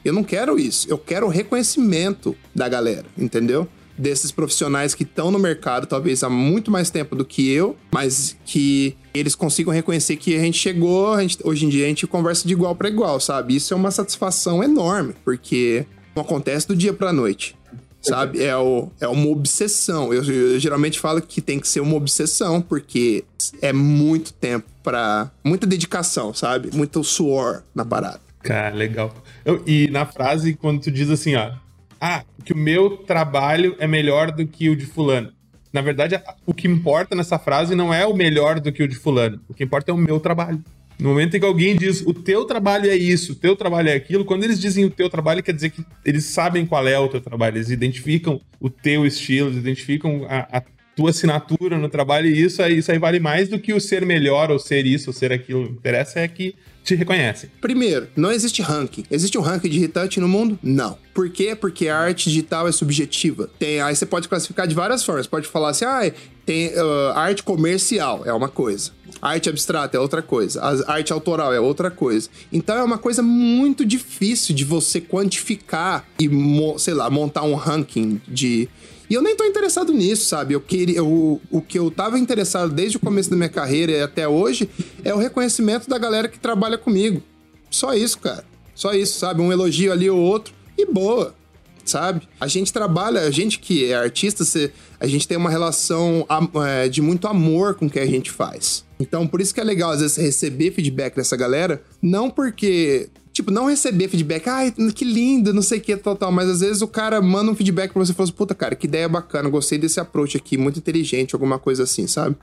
Eu não quero isso. Eu quero o reconhecimento da galera, entendeu? Desses profissionais que estão no mercado, talvez há muito mais tempo do que eu, mas que eles consigam reconhecer que a gente chegou, a gente, hoje em dia a gente conversa de igual para igual, sabe? Isso é uma satisfação enorme, porque não acontece do dia pra noite sabe? É, o, é uma obsessão. Eu, eu, geralmente falo que tem que ser uma obsessão, porque é muito tempo para muita dedicação, sabe? Muito suor na parada. Cara, legal. Eu, e na frase, quando tu diz assim, ó, ah, que o meu trabalho é melhor do que o de fulano. Na verdade, o que importa nessa frase não é o melhor do que o de fulano. O que importa é o meu trabalho. No momento em que alguém diz o teu trabalho é isso, o teu trabalho é aquilo, quando eles dizem o teu trabalho, quer dizer que eles sabem qual é o teu trabalho, eles identificam o teu estilo, eles identificam a, a tua assinatura no trabalho, e isso aí, isso aí vale mais do que o ser melhor, ou ser isso, ou ser aquilo. O que interessa é que te reconhecem. Primeiro, não existe ranking. Existe um ranking de retouch no mundo? Não. Por quê? Porque a arte digital é subjetiva. Tem, aí você pode classificar de várias formas. Pode falar assim, ah, tem uh, arte comercial, é uma coisa. Arte abstrata é outra coisa. A arte autoral é outra coisa. Então é uma coisa muito difícil de você quantificar e, sei lá, montar um ranking de e eu nem tô interessado nisso, sabe? Eu queria, eu, o que eu tava interessado desde o começo da minha carreira e até hoje é o reconhecimento da galera que trabalha comigo. Só isso, cara. Só isso, sabe? Um elogio ali ou outro e boa, sabe? A gente trabalha, a gente que é artista, a gente tem uma relação é, de muito amor com o que a gente faz. Então, por isso que é legal, às vezes, receber feedback dessa galera, não porque tipo, não receber feedback, ai, que lindo, não sei o que, tal, tal, mas às vezes o cara manda um feedback pra você e fala assim, puta, cara, que ideia bacana, gostei desse approach aqui, muito inteligente, alguma coisa assim, sabe?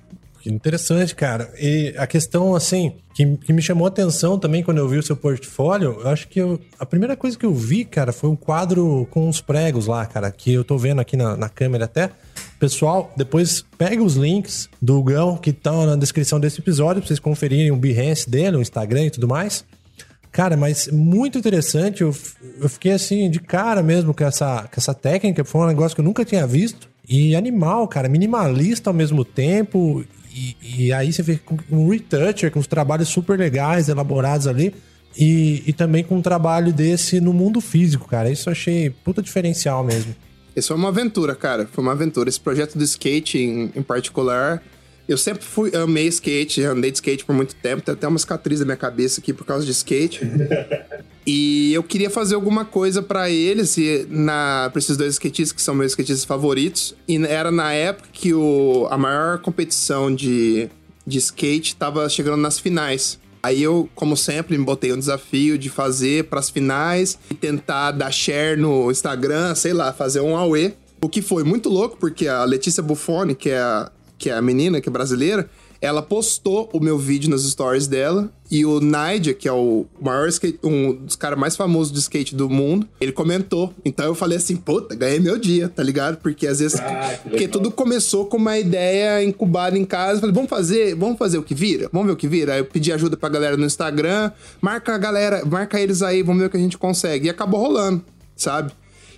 Interessante, cara. E a questão, assim, que, que me chamou a atenção também quando eu vi o seu portfólio, eu acho que eu, a primeira coisa que eu vi, cara, foi um quadro com os pregos lá, cara, que eu tô vendo aqui na, na câmera até. Pessoal, depois pega os links do Gão que estão na descrição desse episódio pra vocês conferirem o Behance dele, o Instagram e tudo mais. Cara, mas muito interessante. Eu, eu fiquei assim, de cara mesmo com essa, com essa técnica. Foi um negócio que eu nunca tinha visto. E animal, cara, minimalista ao mesmo tempo. E, e aí você vê com um retoucher, com os trabalhos super legais, elaborados ali. E, e também com um trabalho desse no mundo físico, cara. Isso eu achei puta diferencial mesmo. Isso foi uma aventura, cara. Foi uma aventura. Esse projeto do skate, em, em particular, eu sempre fui, amei skate, andei de skate por muito tempo, tem até uma cicatriz na minha cabeça aqui por causa de skate. [LAUGHS] e eu queria fazer alguma coisa para eles, e na, pra esses dois skatistas que são meus skatistas favoritos. E era na época que o, a maior competição de, de skate tava chegando nas finais. Aí eu, como sempre, me botei um desafio de fazer pras finais e tentar dar share no Instagram, sei lá, fazer um AUE. O que foi muito louco, porque a Letícia Buffoni, que é a, que é a menina, que é brasileira, ela postou o meu vídeo nas stories dela e o Nadia, que é o maior skate, um dos caras mais famosos de skate do mundo, ele comentou. Então eu falei assim, puta, ganhei meu dia, tá ligado? Porque às vezes Ah, que porque tudo começou com uma ideia incubada em casa. Falei, vamos fazer, vamos fazer o que vira? Vamos ver o que vira? Aí eu pedi ajuda pra galera no Instagram, marca a galera, marca eles aí, vamos ver o que a gente consegue. E acabou rolando, sabe?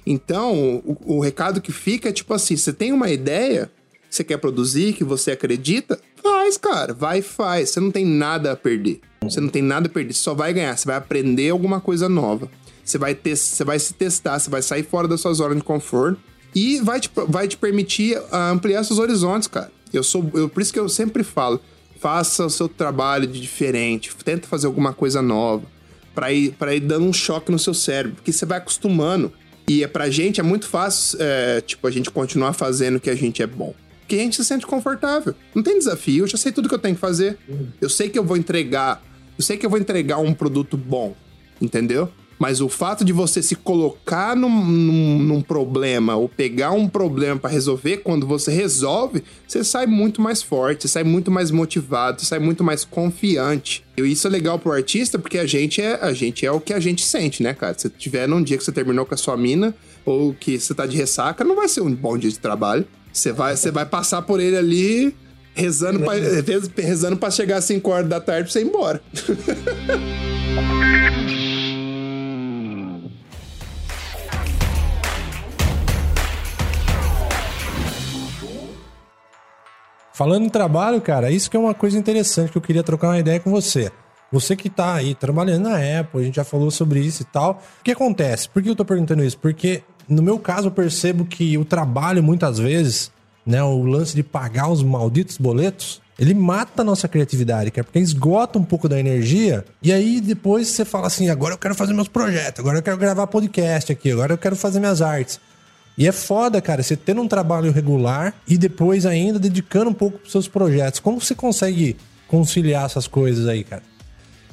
Então, o, o recado que fica é tipo assim: você tem uma ideia, você quer produzir, que você acredita, faz, cara. Vai e faz. Você não tem nada a perder. Você não tem nada a perder. Você só vai ganhar. Você vai aprender alguma coisa nova. Você vai, ter, você vai se testar, você vai sair fora da sua zona de conforto e vai te, vai te permitir ah, ampliar seus horizontes, cara. Eu sou. Eu, por isso que eu sempre falo: faça o seu trabalho de diferente, tenta fazer alguma coisa nova. Pra ir, pra ir dando um choque no seu cérebro, porque você vai acostumando. E é pra gente é muito fácil, é, tipo, a gente continuar fazendo o que a gente é bom. Porque a gente se sente confortável. Não tem desafio, eu já sei tudo que eu tenho que fazer. Eu sei que eu vou entregar, eu sei que eu vou entregar um produto bom, entendeu? Mas o fato de você se colocar num, num- num problema ou pegar um problema pra resolver, quando você resolve, você sai muito mais forte, sai muito mais motivado, sai muito mais confiante. E isso é legal pro artista porque a gente é, a gente é o que a gente sente, né, cara? Se tiver num dia que você terminou com a sua mina ou que você tá de ressaca, não vai ser um bom dia de trabalho. Você vai, você vai passar por ele ali rezando pra, rezando pra chegar às 5 horas da tarde pra você ir embora. Falando em trabalho, cara, isso que é uma coisa interessante que eu queria trocar uma ideia com você. Você que tá aí trabalhando na Apple, a gente já falou sobre isso e tal. O que acontece? Por que eu tô perguntando isso? Porque no meu caso eu percebo que o trabalho muitas vezes, né, o lance de pagar os malditos boletos, ele mata a nossa criatividade, cara, porque esgota um pouco da energia. E aí depois você fala assim: agora eu quero fazer meus projetos, agora eu quero gravar podcast aqui, agora eu quero fazer minhas artes. E é foda, cara, você tendo um trabalho regular e depois ainda dedicando um pouco pros seus projetos. Como você consegue conciliar essas coisas aí, cara?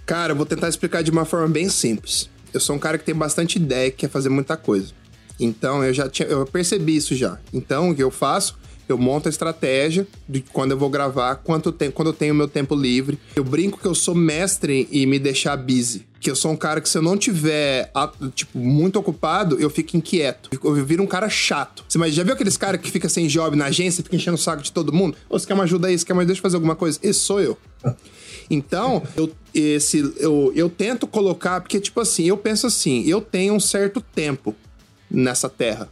Cara, eu vou tentar explicar de uma forma bem simples. Eu sou um cara que tem bastante ideia, que quer fazer muita coisa. Então eu já tinha, eu percebi isso já. Então o que eu faço? Eu monto a estratégia de quando eu vou gravar, quanto tempo, quando eu tenho meu tempo livre. Eu brinco que eu sou mestre em me deixar busy. Que eu sou um cara que se eu não tiver, tipo, muito ocupado, eu fico inquieto. Eu viro um cara chato. Você já viu aqueles caras que fica sem job na agência, fica enchendo o saco de todo mundo? Ô, você quer uma ajuda aí? Você quer mais deixa eu fazer alguma coisa? Esse sou eu. Então, eu, esse, eu, eu tento colocar, porque, tipo assim, eu penso assim, eu tenho um certo tempo nessa terra.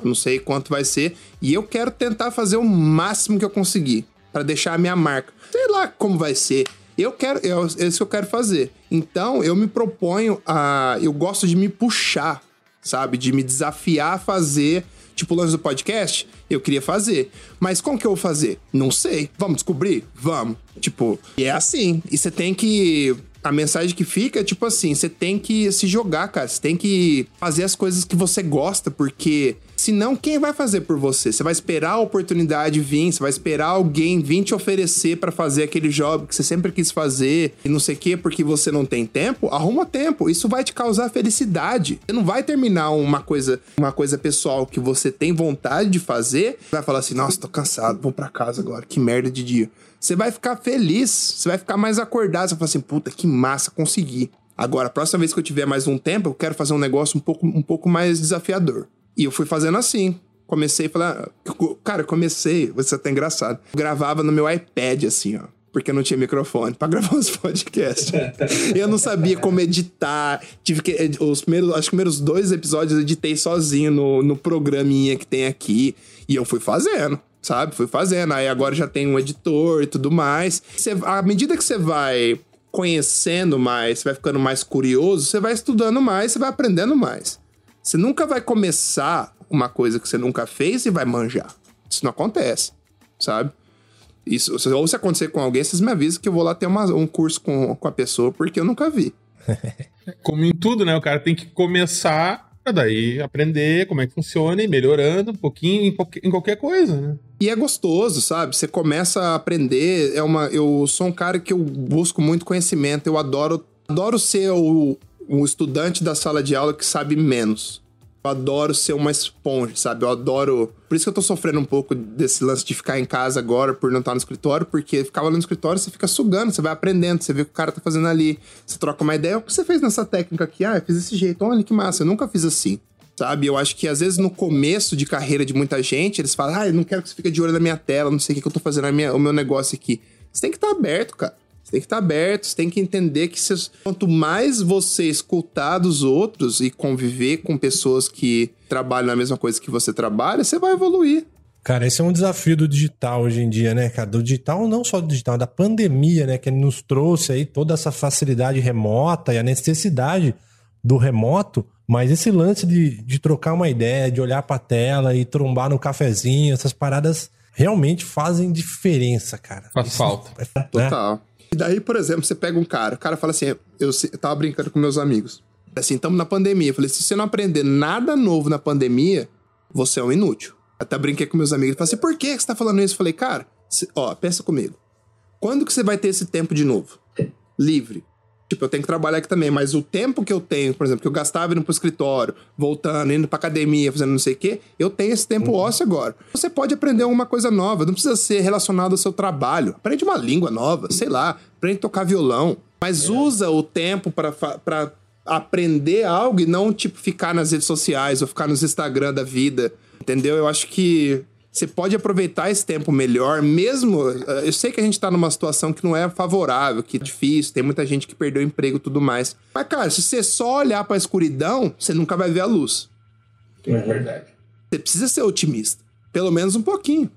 Eu não sei quanto vai ser. E eu quero tentar fazer o máximo que eu conseguir para deixar a minha marca. Sei lá como vai ser. Eu quero, é isso que eu quero fazer. Então, eu me proponho a. Eu gosto de me puxar, sabe? De me desafiar a fazer. Tipo, o lance do podcast, eu queria fazer. Mas como que eu vou fazer? Não sei. Vamos descobrir? Vamos. Tipo, e é assim. E você tem que. A mensagem que fica é tipo assim: você tem que se jogar, cara. Você tem que fazer as coisas que você gosta, porque senão quem vai fazer por você? Você vai esperar a oportunidade vir, você vai esperar alguém vir te oferecer pra fazer aquele job que você sempre quis fazer e não sei o quê, porque você não tem tempo. Arruma tempo. Isso vai te causar felicidade. Você não vai terminar uma coisa, uma coisa pessoal que você tem vontade de fazer, vai falar assim: nossa, tô cansado, vou pra casa agora, que merda de dia. Você vai ficar feliz, você vai ficar mais acordado, você vai falar assim: puta, que massa, consegui. Agora, a próxima vez que eu tiver mais um tempo, eu quero fazer um negócio um pouco, um pouco mais desafiador. E eu fui fazendo assim. Comecei a falar. Cara, comecei, você até engraçado. Gravava no meu iPad, assim, ó. Porque não tinha microfone pra [LAUGHS] gravar os podcasts. eu não sabia como editar. Tive que. Os primeiros, acho que os primeiros dois episódios eu editei sozinho no, no programinha que tem aqui. E eu fui fazendo sabe? Fui fazendo. Aí agora já tem um editor e tudo mais. Você, à medida que você vai conhecendo mais, você vai ficando mais curioso, você vai estudando mais, você vai aprendendo mais. Você nunca vai começar uma coisa que você nunca fez e vai manjar. Isso não acontece, sabe? Isso, ou se acontecer com alguém, vocês me avisam que eu vou lá ter uma, um curso com, com a pessoa, porque eu nunca vi. [LAUGHS] Como em tudo, né? O cara tem que começar pra daí aprender como é que funciona e melhorando um pouquinho em, qualquer- em qualquer coisa, né? E é gostoso, sabe? Você começa a aprender. É uma, eu sou um cara que eu busco muito conhecimento. Eu adoro, adoro ser o, o estudante da sala de aula que sabe menos. Eu adoro ser uma esponja, sabe? Eu adoro. Por isso que eu tô sofrendo um pouco desse lance de ficar em casa agora por não estar no escritório, porque ficava no escritório, você fica sugando, você vai aprendendo, você vê o que o cara tá fazendo ali, você troca uma ideia. O que você fez nessa técnica aqui? Ah, eu fiz desse jeito. Olha que massa, eu nunca fiz assim. Sabe? Eu acho que às vezes no começo de carreira de muita gente, eles falam, ah, eu não quero que você fique de olho na minha tela, não sei o que, que eu tô fazendo minha, o meu negócio aqui. Você tem que estar tá aberto, cara. Você tem que estar aberto, você tem que entender que cês, quanto mais você escutar dos outros e conviver com pessoas que trabalham na mesma coisa que você trabalha, você vai evoluir. Cara, esse é um desafio do digital hoje em dia, né, cara? Do digital, não só do digital, da pandemia, né? Que nos trouxe aí toda essa facilidade remota e a necessidade do remoto, mas esse lance de, de trocar uma ideia, de olhar pra tela e trombar no cafezinho, essas paradas realmente fazem diferença, cara. Faz Isso falta. É, né? Total. E daí, por exemplo, você pega um cara, o cara fala assim: eu, eu tava brincando com meus amigos. Assim, estamos na pandemia. Eu falei: se você não aprender nada novo na pandemia, você é um inútil. Até brinquei com meus amigos. Falei assim: por que você tá falando isso? Eu falei: cara, ó, pensa comigo. Quando que você vai ter esse tempo de novo? Livre. Tipo, eu tenho que trabalhar aqui também, mas o tempo que eu tenho, por exemplo, que eu gastava indo pro escritório, voltando, indo pra academia, fazendo não sei o quê, eu tenho esse tempo uhum. ósseo agora. Você pode aprender alguma coisa nova, não precisa ser relacionado ao seu trabalho. Aprende uma língua nova, sei lá, aprende a tocar violão. Mas é. usa o tempo para aprender algo e não, tipo, ficar nas redes sociais ou ficar nos Instagram da vida. Entendeu? Eu acho que você pode aproveitar esse tempo melhor, mesmo. Eh, eu sei que a gente tá numa situação que não é favorável, que é difícil, tem muita gente que perdeu emprego e tudo mais. Mas, cara, se você só olhar pra escuridão, você nunca vai ver a luz. É verdade. Você precisa ser otimista. Pelo menos um pouquinho.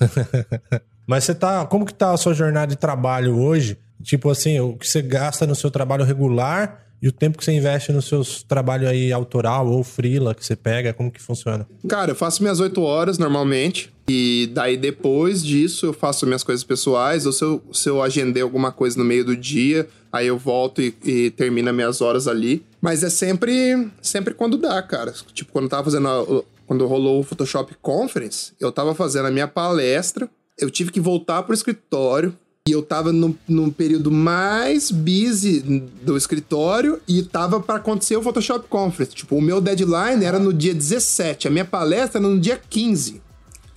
[LAUGHS] Mas você tá. Como que tá a sua jornada de trabalho hoje? Tipo assim, o que você gasta no seu trabalho regular e o tempo que você investe nos seus trabalhos aí autoral ou freela que você pega, como que funciona? Cara, eu faço minhas 8 horas normalmente. E daí depois disso eu faço minhas coisas pessoais. Ou se eu, se eu agendei alguma coisa no meio do dia, aí eu volto e, e termino minhas horas ali. Mas é sempre, sempre quando dá, cara. Tipo, quando eu tava fazendo. A, quando rolou o Photoshop Conference, eu tava fazendo a minha palestra. Eu tive que voltar pro escritório, e eu tava no, no período mais busy do escritório e tava para acontecer o Photoshop Conference. Tipo, o meu deadline era no dia 17, a minha palestra era no dia 15.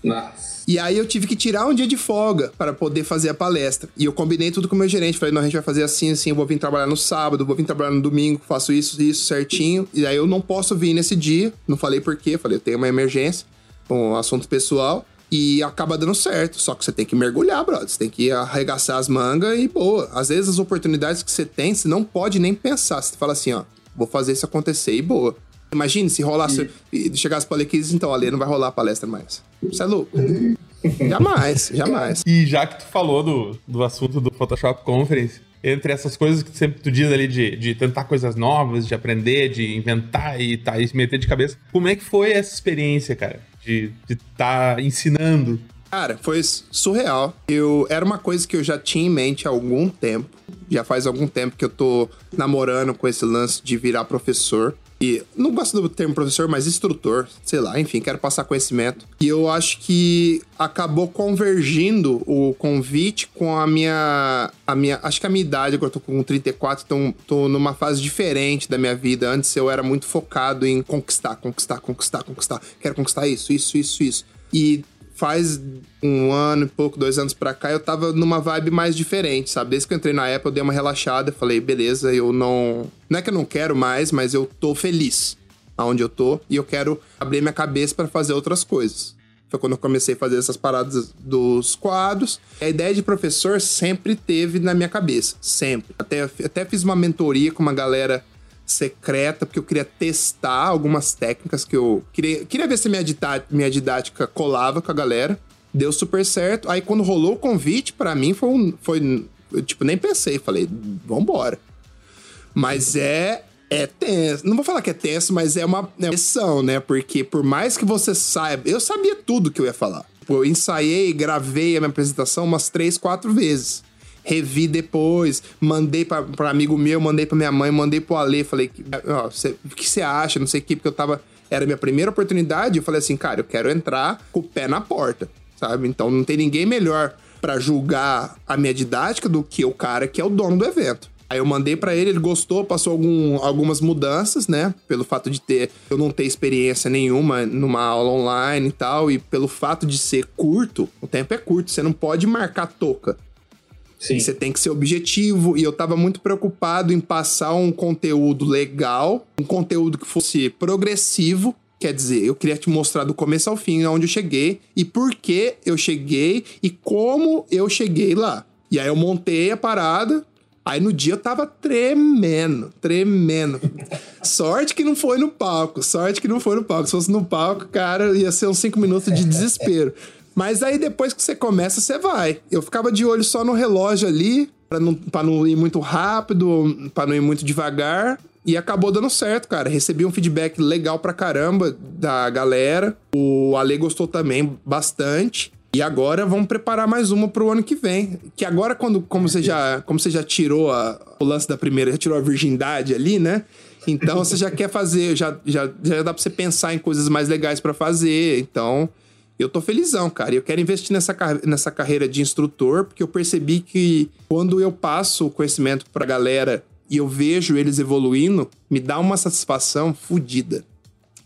Nossa. E aí eu tive que tirar um dia de folga para poder fazer a palestra. E eu combinei tudo com o meu gerente. Falei, não, a gente vai fazer assim, assim, eu vou vir trabalhar no sábado, vou vir trabalhar no domingo, faço isso, isso certinho. E aí eu não posso vir nesse dia. Não falei por quê, falei, eu tenho uma emergência, um assunto pessoal. E acaba dando certo. Só que você tem que mergulhar, brother. Você tem que arregaçar as mangas e boa. Às vezes as oportunidades que você tem, você não pode nem pensar. Você fala assim, ó, vou fazer isso acontecer e boa. Imagine se rolasse e chegasse pra Alequis, então, ali não vai rolar a palestra mais. Você é louco? jamais, jamais. E já que tu falou do, do assunto do Photoshop Conference, entre essas coisas que sempre tu diz ali de, de tentar coisas novas, de aprender, de inventar e, tá, e se meter de cabeça, como é que foi essa experiência, cara? De estar tá ensinando? Cara, foi surreal. Eu era uma coisa que eu já tinha em mente há algum tempo. Já faz algum tempo que eu tô namorando com esse lance de virar professor. E não gosto do termo professor, mas instrutor, sei lá, enfim, quero passar conhecimento. E eu acho que acabou convergindo o convite com a minha. A minha acho que a minha idade, agora eu tô com 34, então tô numa fase diferente da minha vida. Antes eu era muito focado em conquistar, conquistar, conquistar, conquistar. Quero conquistar isso, isso, isso, isso. E faz um ano e pouco, dois anos pra cá, eu tava numa vibe mais diferente, sabe? Desde que eu entrei na Apple, eu dei uma relaxada, falei, beleza, eu não. Não é que eu não quero mais, mas eu tô feliz aonde eu tô e eu quero abrir minha cabeça para fazer outras coisas. Foi quando eu comecei a fazer essas paradas dos quadros. A ideia de professor sempre teve na minha cabeça, sempre. Até, até fiz uma mentoria com uma galera secreta, porque eu queria testar algumas técnicas que eu queria, queria ver se minha, minha didática colava com a galera. Deu super certo. Aí quando rolou o convite, para mim foi um. Foi, eu, tipo, nem pensei. Falei, vambora. Mas é. É tenso. Não vou falar que é tenso, mas é uma pressão, né? Porque por mais que você saiba. Eu sabia tudo que eu ia falar. Eu ensaiei, gravei a minha apresentação umas três, quatro vezes revi depois, mandei pra amigo meu, mandei pra minha mãe, mandei pro Ale, falei, ó, cê, o que você acha, não sei o que, porque eu tava, era minha primeira oportunidade, eu falei assim, cara, eu quero entrar com o pé na porta, sabe? Então não tem ninguém melhor para julgar a minha didática do que o cara que é o dono do evento. Aí eu mandei para ele, ele gostou, passou algum, algumas mudanças, né? Pelo fato de ter eu não ter experiência nenhuma numa aula online e tal, e pelo fato de ser curto, o tempo é curto, você não pode marcar toca. Sim. Você tem que ser objetivo, e eu tava muito preocupado em passar um conteúdo legal, um conteúdo que fosse progressivo, Quer dizer, eu queria te mostrar do começo ao fim onde eu cheguei e por que eu cheguei e como eu cheguei lá. E aí eu montei a parada, Aí no dia eu tava tremendo, tremendo. [LAUGHS] sorte que não foi no palco, sorte que não foi no palco. Se fosse no palco, cara, ia ser uns cinco minutos de desespero. Mas aí depois que você começa, você vai. Eu ficava de olho só no relógio ali, pra não, pra não ir muito rápido, pra não ir muito devagar. E acabou dando certo, cara. Recebi um feedback legal pra caramba da galera. O Ale gostou também bastante. E agora vamos preparar mais uma pro ano que vem. Que agora, quando, como, você já, como você já tirou a, o lance da primeira, já tirou a virgindade ali, né? Então você já quer fazer, já, já, já dá pra você pensar em coisas mais legais para fazer. Então, eu tô felizão, cara. Eu quero investir nessa, nessa carreira de instrutor, porque eu percebi que quando eu passo o conhecimento pra galera e eu vejo eles evoluindo, me dá uma satisfação fodida.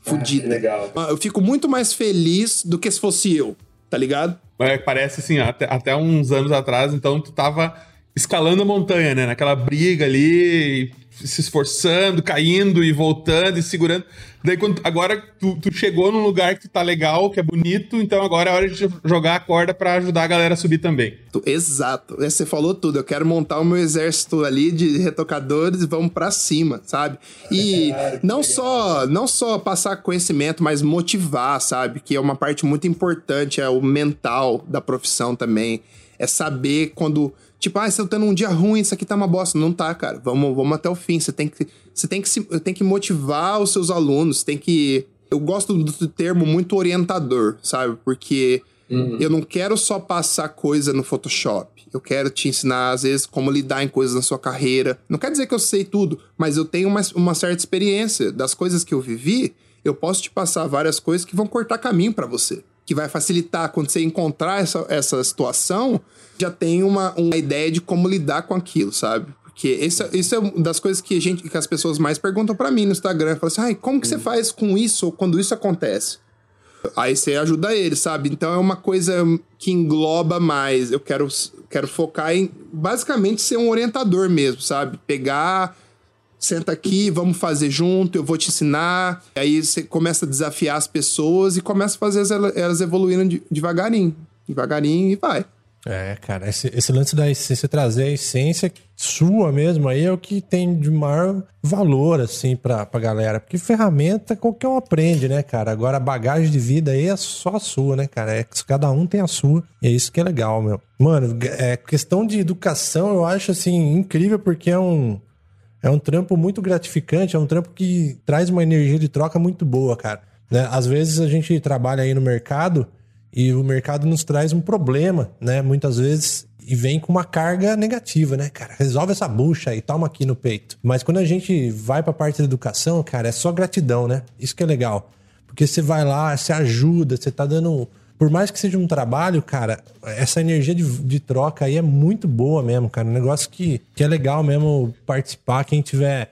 Fodida. Ah, legal. Eu fico muito mais feliz do que se fosse eu tá ligado? É, parece assim, até, até uns anos atrás, então tu tava escalando a montanha, né? Naquela briga ali, se esforçando, caindo e voltando e segurando. Daí quando, agora tu, tu, chegou num lugar que tá legal, que é bonito, então agora é hora de jogar a corda para ajudar a galera a subir também. Exato. É, você falou tudo. Eu quero montar o meu exército ali de retocadores e vamos para cima, sabe? E [LAUGHS] não só não só passar conhecimento, mas motivar, sabe? Que é uma parte muito importante, é o mental da profissão também. É saber quando Tipo, ah, você tá tendo um dia ruim, isso aqui tá uma bosta. Não tá, cara. Vamos, vamos até o fim. Você tem que, você tem que, se, tem que motivar os seus alunos. Tem que. Eu gosto do termo muito orientador, sabe? Porque uhum. eu não quero só passar coisa no Photoshop. Eu quero te ensinar, às vezes, como lidar em coisas na sua carreira. Não quer dizer que eu sei tudo, mas eu tenho uma, uma certa experiência das coisas que eu vivi. Eu posso te passar várias coisas que vão cortar caminho para você que vai facilitar quando você encontrar essa, essa situação, já tem uma, uma ideia de como lidar com aquilo, sabe? Porque isso, isso é uma das coisas que, a gente, que as pessoas mais perguntam para mim no Instagram. Falam assim, ai, como que você faz com isso quando isso acontece? Aí você ajuda ele, sabe? Então é uma coisa que engloba mais. Eu quero, quero focar em basicamente ser um orientador mesmo, sabe? Pegar senta aqui, vamos fazer junto, eu vou te ensinar. Aí você começa a desafiar as pessoas e começa a fazer elas evoluírem devagarinho. Devagarinho e vai. É, cara, esse, esse lance da essência, trazer a essência sua mesmo aí é o que tem de maior valor, assim, pra, pra galera. Porque ferramenta qualquer um aprende, né, cara? Agora a bagagem de vida aí é só a sua, né, cara? É que cada um tem a sua. E é isso que é legal, meu. Mano, é questão de educação eu acho, assim, incrível porque é um é um trampo muito gratificante, é um trampo que traz uma energia de troca muito boa, cara. Né? Às vezes a gente trabalha aí no mercado e o mercado nos traz um problema, né? Muitas vezes e vem com uma carga negativa, né, cara? Resolve essa bucha aí, toma aqui no peito. Mas quando a gente vai pra parte da educação, cara, é só gratidão, né? Isso que é legal. Porque você vai lá, você ajuda, você tá dando por mais que seja um trabalho, cara, essa energia de, de troca aí é muito boa mesmo, cara. Um negócio que, que é legal mesmo participar. Quem tiver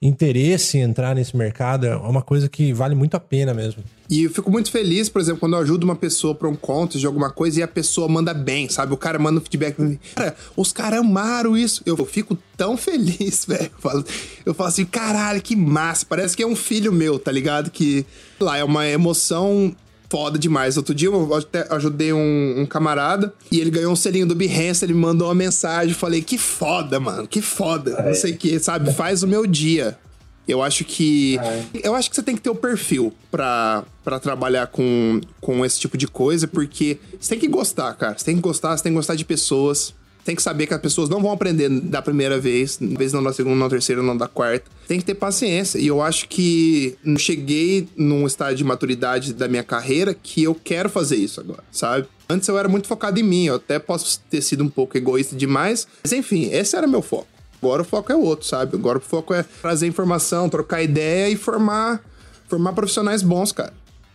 interesse em entrar nesse mercado é uma coisa que vale muito a pena mesmo. E eu fico muito feliz, por exemplo, quando eu ajudo uma pessoa para um conto de alguma coisa e a pessoa manda bem, sabe? O cara manda um feedback. Cara, os caras amaram isso. Eu, eu fico tão [LAUGHS] feliz, velho. Eu falo, eu falo assim, caralho, que massa. Parece que é um filho meu, tá ligado? Que lá é uma emoção foda demais. Outro dia eu até ajudei um, um, camarada e ele ganhou um selinho do Behance, ele mandou uma mensagem, falei, que foda, mano, que foda. Não sei o que, sabe? Faz o meu dia. Eu acho que. Eu acho que você tem que ter o perfil pra, pra trabalhar com, com esse tipo de coisa, porque você tem que gostar, cara. Você tem que gostar, você tem que gostar de pessoas tem que saber que as pessoas não vão aprender da primeira vez, vez não da segunda, não da terceira, não da quarta. Tem que ter paciência. E eu acho que cheguei num estágio de maturidade da minha carreira que eu quero fazer isso agora, sabe? Antes eu era muito focado em mim, eu até posso ter sido um pouco egoísta demais, mas enfim, esse era meu foco. Agora o foco é outro, sabe? Agora o foco é trazer informação, trocar ideia e formar, formar profissionais bons, cara.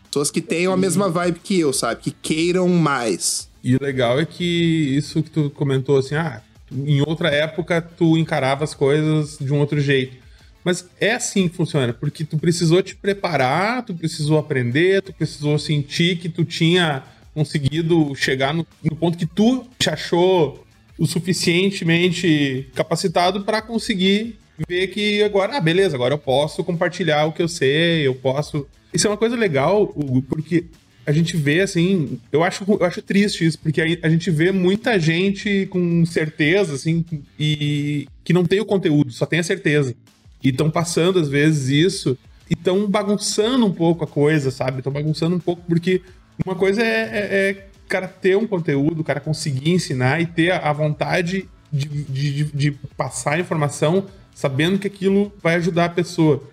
Pessoas que tenham a mesma vibe que eu, sabe? Que queiram mais. E o legal é que isso que tu comentou assim, ah, Em outra época, tu encarava as coisas de um outro jeito. Mas é assim que funciona, porque tu precisou te preparar, tu precisou aprender, tu precisou sentir que tu tinha conseguido chegar no, no ponto que tu te achou o suficientemente capacitado para conseguir ver que agora, ah, beleza, agora eu posso compartilhar o que eu sei, eu posso. Isso é uma coisa legal, Hugo, porque a gente vê assim, eu acho, eu acho triste isso, porque a, a gente vê muita gente com certeza, assim, e que não tem o conteúdo, só tem a certeza. E estão passando, às vezes, isso, e estão bagunçando um pouco a coisa, sabe? Estão bagunçando um pouco, porque uma coisa é, é, é cara ter um conteúdo, o cara conseguir ensinar e ter a, vontade de, de, de passar a informação sabendo que aquilo vai ajudar a pessoa.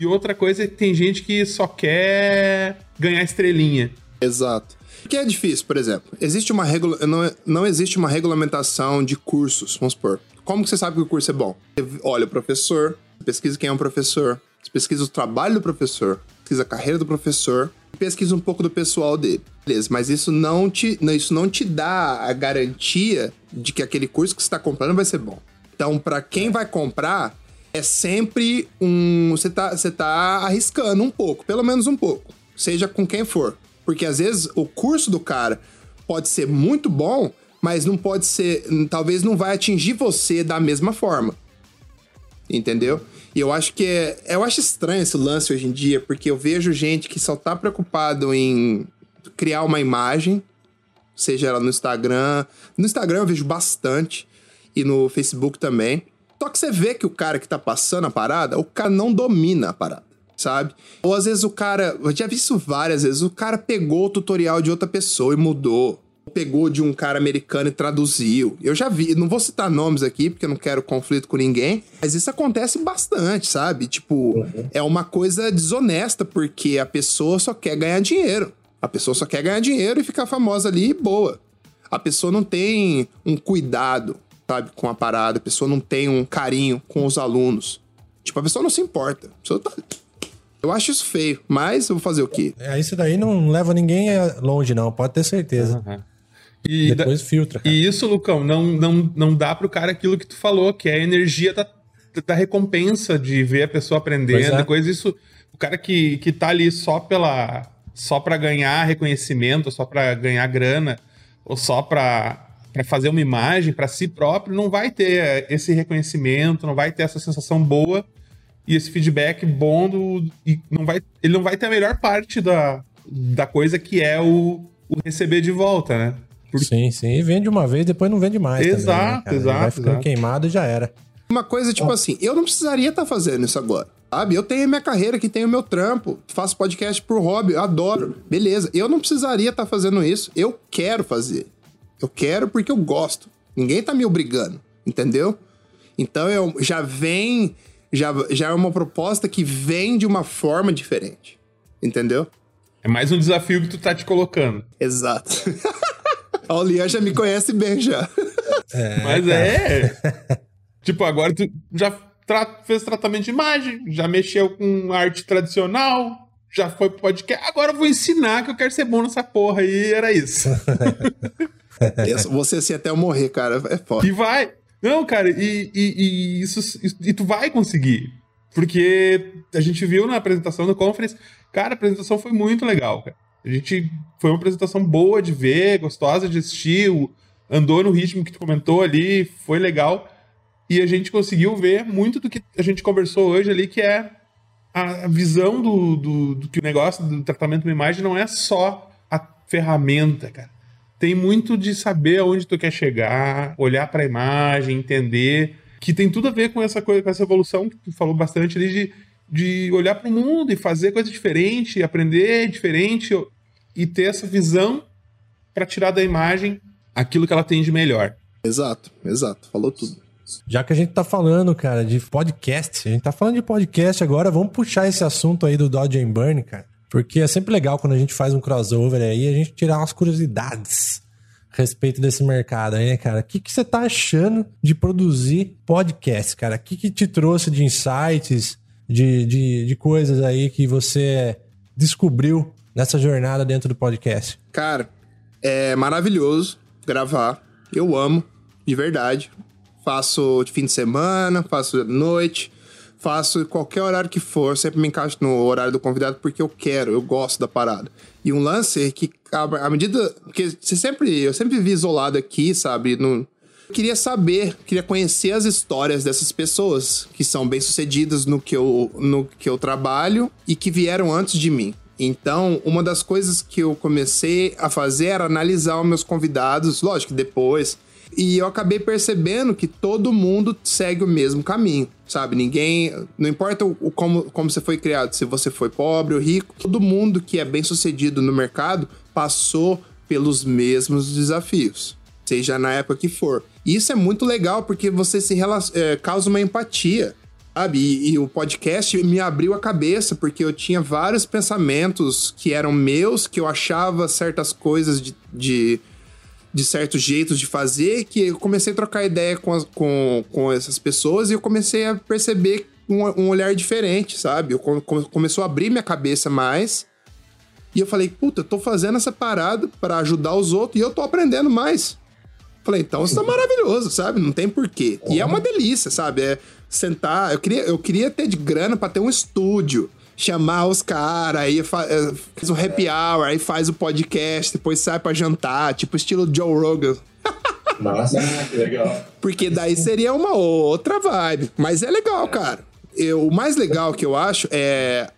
E outra coisa é que tem gente que só quer ganhar estrelinha. Exato. O que é difícil, por exemplo, existe uma regula... não, não existe uma regulamentação de cursos, vamos supor. Como que você sabe que o curso é bom? Você olha o professor, pesquisa quem é um professor, pesquisa o trabalho do professor, pesquisa a carreira do professor, pesquisa um pouco do pessoal dele. Beleza, mas isso não te, isso não te dá a garantia de que aquele curso que você está comprando vai ser bom. Então, para quem vai comprar, é sempre um. Você tá, você tá arriscando um pouco, pelo menos um pouco. Seja com quem for. Porque às vezes o curso do cara pode ser muito bom, mas não pode ser. Talvez não vai atingir você da mesma forma. Entendeu? E eu acho que é. Eu acho estranho esse lance hoje em dia, porque eu vejo gente que só tá preocupado em criar uma imagem, seja ela no Instagram. No Instagram eu vejo bastante, e no Facebook também. Só que você vê que o cara que tá passando a parada, o cara não domina a parada, sabe? Ou às vezes o cara. Eu já vi isso várias vezes. O cara pegou o tutorial de outra pessoa e mudou pegou de um cara americano e traduziu. Eu já vi, não vou citar nomes aqui porque eu não quero conflito com ninguém, mas isso acontece bastante, sabe? Tipo, uhum. é uma coisa desonesta porque a pessoa só quer ganhar dinheiro. A pessoa só quer ganhar dinheiro e ficar famosa ali e boa. A pessoa não tem um cuidado, sabe, com a parada, a pessoa não tem um carinho com os alunos. Tipo, a pessoa não se importa. A pessoa tá... Eu acho isso feio, mas eu vou fazer o quê? É, isso daí não leva ninguém longe, não, pode ter certeza. Uhum. E Depois da... filtra. Cara. E isso, Lucão, não, não, não dá pro cara aquilo que tu falou, que é a energia da, da recompensa de ver a pessoa aprendendo. É. Depois isso, o cara que, que tá ali só pela. só para ganhar reconhecimento, só para ganhar grana, ou só para para fazer uma imagem para si próprio, não vai ter esse reconhecimento, não vai ter essa sensação boa e esse feedback bom do, e não vai, ele não vai ter a melhor parte da, da coisa que é o, o receber de volta, né? Por... Sim, sim. E vende uma vez, depois não vende mais. Exato, também, né, exato. Vai ficando exato. queimado e já era. Uma coisa tipo oh. assim, eu não precisaria estar tá fazendo isso agora. Sabe? Eu tenho minha carreira aqui, tenho meu trampo, faço podcast por hobby, eu adoro. Beleza, eu não precisaria estar tá fazendo isso. Eu quero fazer. Eu quero porque eu gosto. Ninguém tá me obrigando, entendeu? Então eu já vem, já, já é uma proposta que vem de uma forma diferente. Entendeu? É mais um desafio que tu tá te colocando. Exato. [LAUGHS] o Lian já me conhece bem já. É, Mas é. [LAUGHS] tipo, agora tu já tra fez tratamento de imagem, já mexeu com arte tradicional, já foi pro podcast. Agora eu vou ensinar que eu quero ser bom nessa porra e era isso. [LAUGHS] Você assim até eu morrer, cara. É foda. E vai. Não, cara, e, e, e isso, e tu vai conseguir. Porque a gente viu na apresentação do conference, cara, a apresentação foi muito legal, cara. A gente foi uma apresentação boa de ver, gostosa de assistir, andou no ritmo que tu comentou ali, foi legal. E a gente conseguiu ver muito do que a gente conversou hoje ali, que é a visão do, do, do que o negócio do tratamento de imagem não é só a ferramenta, cara. Tem muito de saber aonde tu quer chegar, olhar para a imagem, entender, que tem tudo a ver com essa coisa, com essa evolução que tu falou bastante ali de de olhar para o mundo e fazer coisa diferente, aprender diferente e ter essa visão para tirar da imagem aquilo que ela tem de melhor. Exato, exato, falou tudo. Já que a gente tá falando, cara, de podcast, a gente tá falando de podcast agora, vamos puxar esse assunto aí do Dodge and Burn, cara. Porque é sempre legal quando a gente faz um crossover aí, a gente tirar umas curiosidades a respeito desse mercado aí, né, cara? O que, que você tá achando de produzir podcast, cara? O que, que te trouxe de insights? de, de, de coisas aí que você descobriu nessa jornada dentro do podcast? Cara, é maravilhoso gravar. Eu amo, de verdade. Faço de fim de semana, faço de noite, faço qualquer horário que for, sempre me encaixo no horário do convidado porque eu quero, eu gosto da parada. E um lance que, à medida. Porque você sempre, eu sempre vivi isolado aqui, sabe? No, queria saber, queria conhecer as histórias dessas pessoas que são bem-sucedidas no, que eu, no que eu trabalho e que vieram antes de mim. Então, uma das coisas que eu comecei a fazer era analisar os meus convidados, lógico que depois, e eu acabei percebendo que todo mundo segue o mesmo caminho, sabe? Ninguém. Não importa o, como, como você foi criado, se você foi pobre ou rico, todo mundo que é bem sucedido no mercado passou pelos mesmos desafios, seja na época que for. E isso é muito legal porque você se é, causa uma empatia sabe? E, e, o podcast me abriu a cabeça, porque eu tinha vários pensamentos que eram meus, que eu achava certas coisas de, de, de certos jeitos de fazer, que eu comecei a trocar ideia com, as, com, com essas pessoas e eu comecei a perceber um, um olhar diferente, sabe? Eu, começou a abrir minha cabeça mais. E eu falei, puta, eu tô fazendo essa parada para ajudar os outros e eu tô aprendendo mais. Falei, então isso tá maravilhoso, sabe? Não tem porquê. E é uma delícia, sabe? É sentar. Eu queria, eu queria ter de grana para ter um estúdio. Chamar os caras, aí faz, eh, faz um happy hour, aí faz o podcast, depois sai pra jantar, tipo estilo Joe Rogan. [LAUGHS] Nossa, que legal. Porque daí seria uma outra vibe. Mas é legal, cara. Eu, o mais legal que eu acho é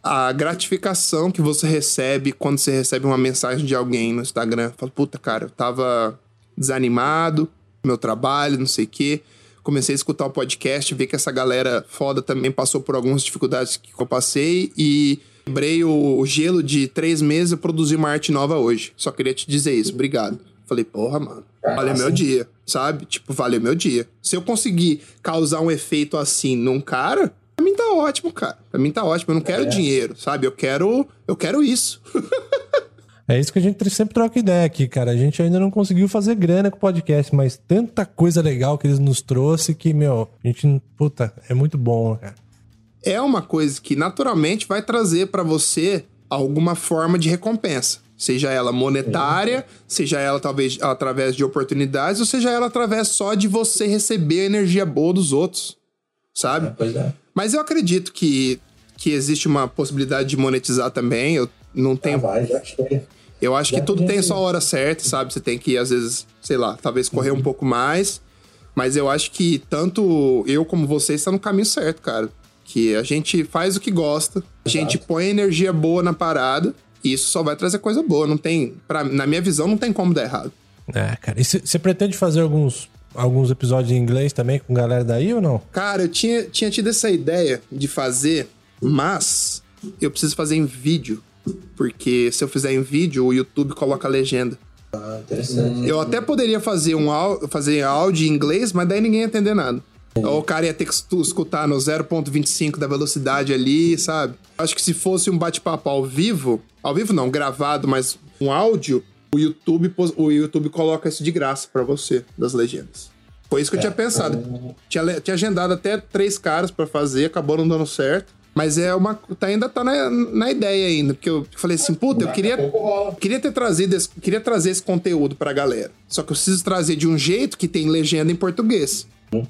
a gratificação que você recebe quando você recebe uma mensagem de alguém no Instagram. Fala, puta, cara, eu tava desanimado, meu trabalho, não sei o quê comecei a escutar o podcast, ver que essa galera foda também passou por algumas dificuldades que eu passei e quebrei o, gelo de três meses e produzi uma arte nova hoje. Só queria te dizer isso, obrigado. Falei, porra, mano, valeu meu dia, sabe? Tipo, valeu meu dia. Se eu conseguir causar um efeito assim num cara, pra mim tá ótimo, cara. Pra mim tá ótimo. Eu não quero é. dinheiro, sabe? Eu quero, eu quero isso. [LAUGHS] É isso que a gente sempre troca ideia aqui, cara. A gente ainda não conseguiu fazer grana com o podcast, mas tanta coisa legal que eles nos trouxe que, meu, a gente, puta, é muito bom, cara. É uma coisa que naturalmente vai trazer para você alguma forma de recompensa. Seja ela monetária, seja ela talvez através de oportunidades, ou seja ela através só de você receber a energia boa dos outros. Sabe? É, pois é. Mas eu acredito que, que existe uma possibilidade de monetizar também. Eu não tenho. Ah, vai, já eu acho que tudo tem sua hora certa, sabe? Você tem que, às vezes, sei lá, talvez correr uhum. um pouco mais. Mas eu acho que tanto eu como você está no caminho certo, cara. Que a gente faz o que gosta, a gente põe energia boa na parada, e isso só vai trazer coisa boa. Não tem. Pra, na minha visão, não tem como dar errado. É, cara. E você pretende fazer alguns, alguns episódios em inglês também com galera daí ou não? Cara, eu tinha, tinha tido essa ideia de fazer, mas eu preciso fazer em vídeo. Porque se eu fizer em vídeo, o YouTube coloca a legenda. Ah, interessante. Eu até poderia fazer um fazer áudio em inglês, mas daí ninguém ia entender nada. Ou o cara ia ter que escutar no 0.25 da velocidade ali, sabe? Acho que se fosse um bate-papo ao vivo, ao vivo não, gravado, mas um áudio, o YouTube, o YouTube coloca isso de graça para você, das legendas. Foi isso que eu tinha é. pensado. Tinha, tinha agendado até três caras para fazer, acabou não dando certo. Mas é uma. Tá, ainda tá na, na ideia ainda. Porque eu falei assim, puta, eu queria. Queria ter trazido. Esse, queria trazer esse conteúdo pra galera. Só que eu preciso trazer de um jeito que tem legenda em português.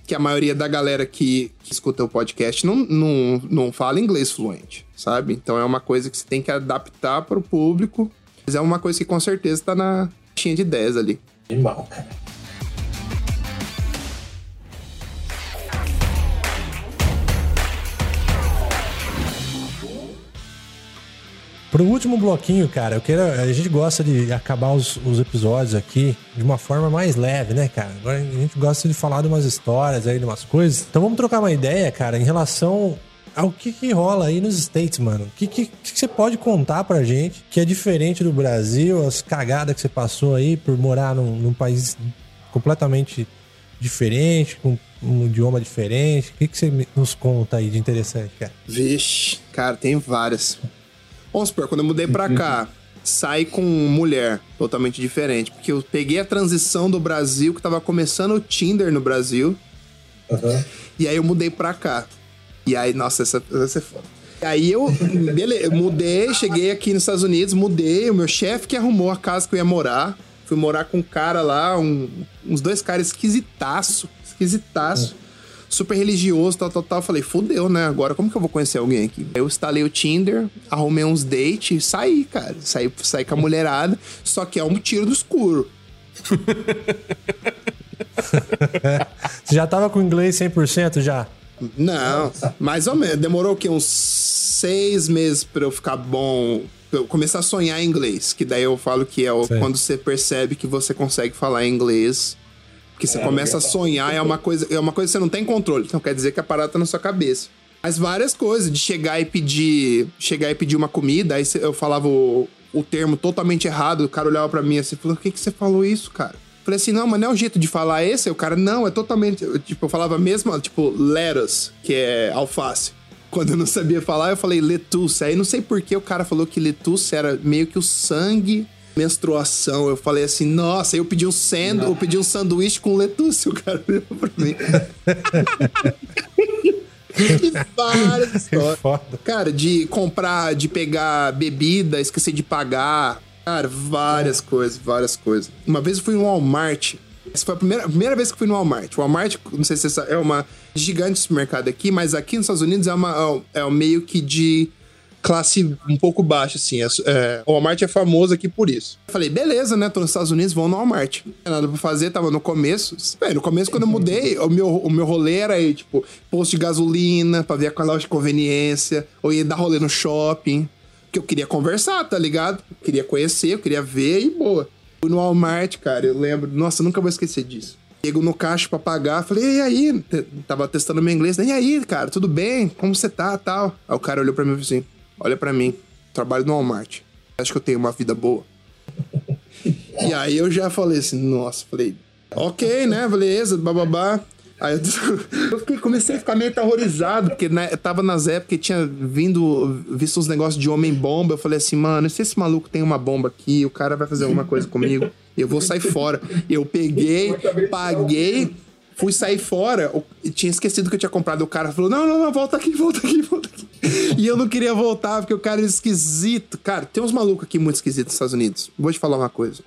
Que a maioria da galera que, que escuta o podcast não, não, não fala inglês fluente, sabe? Então é uma coisa que você tem que adaptar para o público. Mas é uma coisa que com certeza tá na caixinha de 10 ali. Animal, cara. Pro último bloquinho, cara, eu quero. A gente gosta de acabar os, os, episódios aqui de uma forma mais leve, né, cara? Agora a gente gosta de falar de umas histórias aí, de umas coisas. Então vamos trocar uma ideia, cara, em relação ao que, que rola aí nos States, mano. O que, que, que, você pode contar pra gente que é diferente do Brasil, as cagadas que você passou aí por morar num, num país completamente diferente, com um idioma diferente? O que, que você nos conta aí de interessante, cara? Vixe, cara, tem várias. Vamos supor, quando eu mudei pra cá, [LAUGHS] saí com mulher totalmente diferente. Porque eu peguei a transição do Brasil, que tava começando o Tinder no Brasil. Uhum. E aí eu mudei pra cá. E aí, nossa, essa, essa é foda. E aí eu, [LAUGHS] beleza, eu mudei, cheguei aqui nos Estados Unidos, mudei. O meu chefe que arrumou a casa que eu ia morar. Fui morar com um cara lá, um, uns dois caras esquisitaço. esquisitaço. Super religioso, tal, tal, tal. Falei, fudeu, né? Agora como que eu vou conhecer alguém aqui? Eu instalei o Tinder, arrumei uns dates, saí, cara. Saí, saí com a mulherada, só que é um tiro no escuro. [LAUGHS] Você já tava com inglês 100% já? Não, mais ou menos. Demorou o quê? Uns seis meses pra eu ficar bom. Eu começar a sonhar em inglês. Que daí eu falo que é o- quando você percebe que você consegue falar inglês. Porque você começa a sonhar, é uma, coisa, é uma coisa que você não tem controle. Então quer dizer que a parada tá na sua cabeça. Mas várias coisas, de chegar e pedir. Chegar e pedir uma comida, aí eu falava o, o termo totalmente errado, o cara olhava pra mim assim e falou: O que, que você falou isso, cara? Eu Falei assim, não, mas não é o jeito de falar esse. Aí o cara, não, é totalmente. eu, Tipo, eu falava mesmo, tipo, lettuce, que é alface. Quando eu não sabia falar, eu falei letuce. Aí não sei por que o cara falou que letuce era meio que o sangue, menstruação. Eu falei assim, nossa, eu pedi um sand, eu pedi um sanduíche com letuce. [LAUGHS] O cara olhou pra mim. e várias [LAUGHS] histórias. Cara, de comprar, de pegar bebida, esquecer de pagar. Cara, várias coisas, várias coisas. Uma vez eu fui no Walmart. Essa foi a primeira, a primeira vez que eu fui no Walmart. O Walmart, não sei se é uma gigante supermercado aqui, mas aqui nos Estados Unidos é, uma, é um meio que de classe um pouco baixa, assim. É, é, o Walmart é famoso aqui por isso. Eu falei, beleza, né? Tô nos Estados Unidos, vou no Walmart. Não nada pra fazer, tava no começo. Véi, no começo, quando eu mudei, o meu, o meu rolê era aí, tipo, posto de gasolina, pra ver a loja de conveniência, ou ia dar rolê no shopping. Porque eu queria conversar, tá ligado? Queria conhecer, eu queria ver e boa. Fui no Walmart, cara, eu lembro. Nossa, eu nunca vou esquecer disso. Chego no caixa pra pagar, falei, e aí? Tava testando meu inglês? E aí, cara, tudo bem? Como você tá, tal? Aí o cara olhou pra mim e falou assim, olha pra mim, trabalho no Walmart. Acho que eu tenho uma vida boa. e aí eu já falei assim, nossa, falei, ok, né? Beleza, bababá. Aí eu, [LAUGHS] eu fiquei, comecei a ficar meio terrorizado, porque né, tava nas épocas que tinha vindo, visto uns negócios de homem-bomba. Eu falei assim, mano, se esse maluco tem uma bomba aqui, o cara vai fazer alguma coisa comigo, eu vou sair fora. Eu peguei, paguei, fui sair fora, eu tinha esquecido que eu tinha comprado. O cara falou: não, não, não, volta aqui, [LAUGHS] volta aqui, volta aqui. E eu não queria voltar, porque o cara era esquisito. Cara, tem uns malucos aqui muito esquisitos nos Estados Unidos. Vou te falar uma coisa.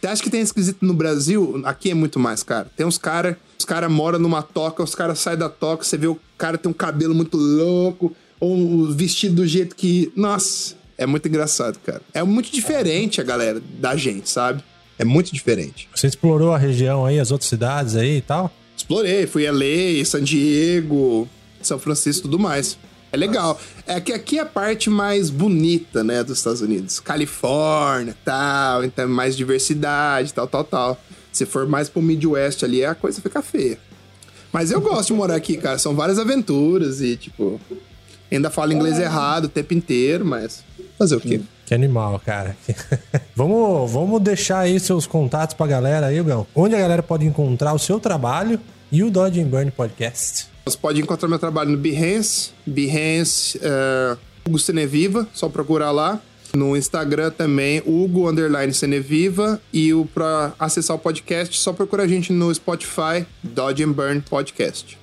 Você acha que tem esquisito no Brasil? Aqui é muito mais, cara. Tem uns caras, os caras moram numa toca, os caras saem da toca, você vê o cara tem um cabelo muito louco, ou vestido do jeito que. Nossa, é muito engraçado, cara. É muito diferente a galera da gente, sabe? É muito diferente. Você explorou a região aí, as outras cidades aí e tal? Explorei, fui a LA, San Diego, São Francisco e tudo mais. É legal. É que aqui é a parte mais bonita, né, dos Estados Unidos. Califórnia, tal, então mais diversidade, tal, tal, tal. Se for mais pro Midwest ali, a coisa fica feia. Mas eu gosto de morar aqui, cara. São várias aventuras e, tipo, ainda falo inglês errado o tempo inteiro, mas fazer o quê? Que animal, cara. [LAUGHS] vamos, vamos deixar aí seus contatos pra galera aí, Gão. Onde a galera pode encontrar o seu trabalho e o Dodge and Burn Podcast. Você pode encontrar meu trabalho no Behance, Behance é, Hugo Ceneviva, só procurar lá. No Instagram também, Hugo Underline Ceneviva. E o, pra acessar o podcast, só procura a gente no Spotify, Dodge and Burn Podcast.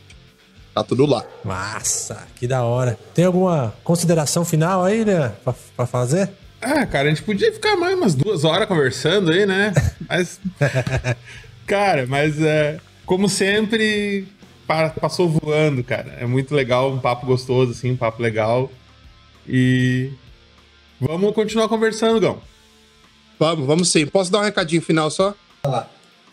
Tá tudo lá. Massa, que da hora. Tem alguma consideração final aí, né, pra, pra fazer? Ah, cara, a gente podia ficar mais umas duas horas conversando aí, né? Mas. [LAUGHS] cara, mas é. Como sempre, pa- passou voando, cara. É muito legal, um papo gostoso, assim, um papo legal. E. Vamos continuar conversando, Gão. Vamos, vamos sim. Posso dar um recadinho final só?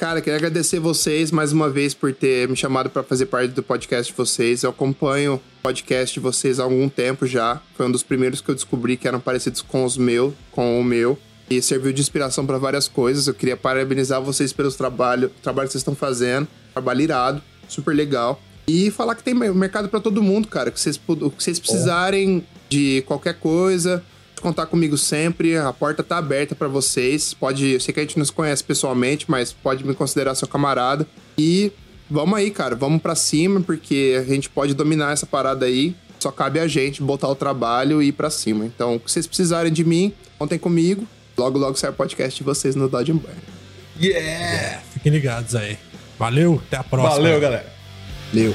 Cara, queria agradecer vocês mais uma vez por ter me chamado para fazer parte do podcast de vocês. Eu acompanho o podcast de vocês há algum tempo já. Foi um dos primeiros que eu descobri que eram parecidos com os meus, com o meu. E serviu de inspiração para várias coisas. Eu queria parabenizar vocês pelos trabalho, trabalho que vocês estão fazendo. Trabalho irado, super legal. E falar que tem mercado para todo mundo, cara. Que vocês, pu- que vocês precisarem de qualquer coisa, contar comigo sempre, a porta tá aberta pra vocês. Pode, eu sei que a gente não se conhece pessoalmente, mas pode me considerar seu camarada. E vamos aí, cara, vamos pra cima, porque a gente pode dominar essa parada aí. Só cabe a gente botar o trabalho e ir pra cima. Então, o que vocês precisarem de mim, contem comigo. Logo, logo sai o podcast de vocês no Dodge and Burn. Yeah! Fiquem ligados aí. Valeu, até a próxima. Valeu, galera. Valeu.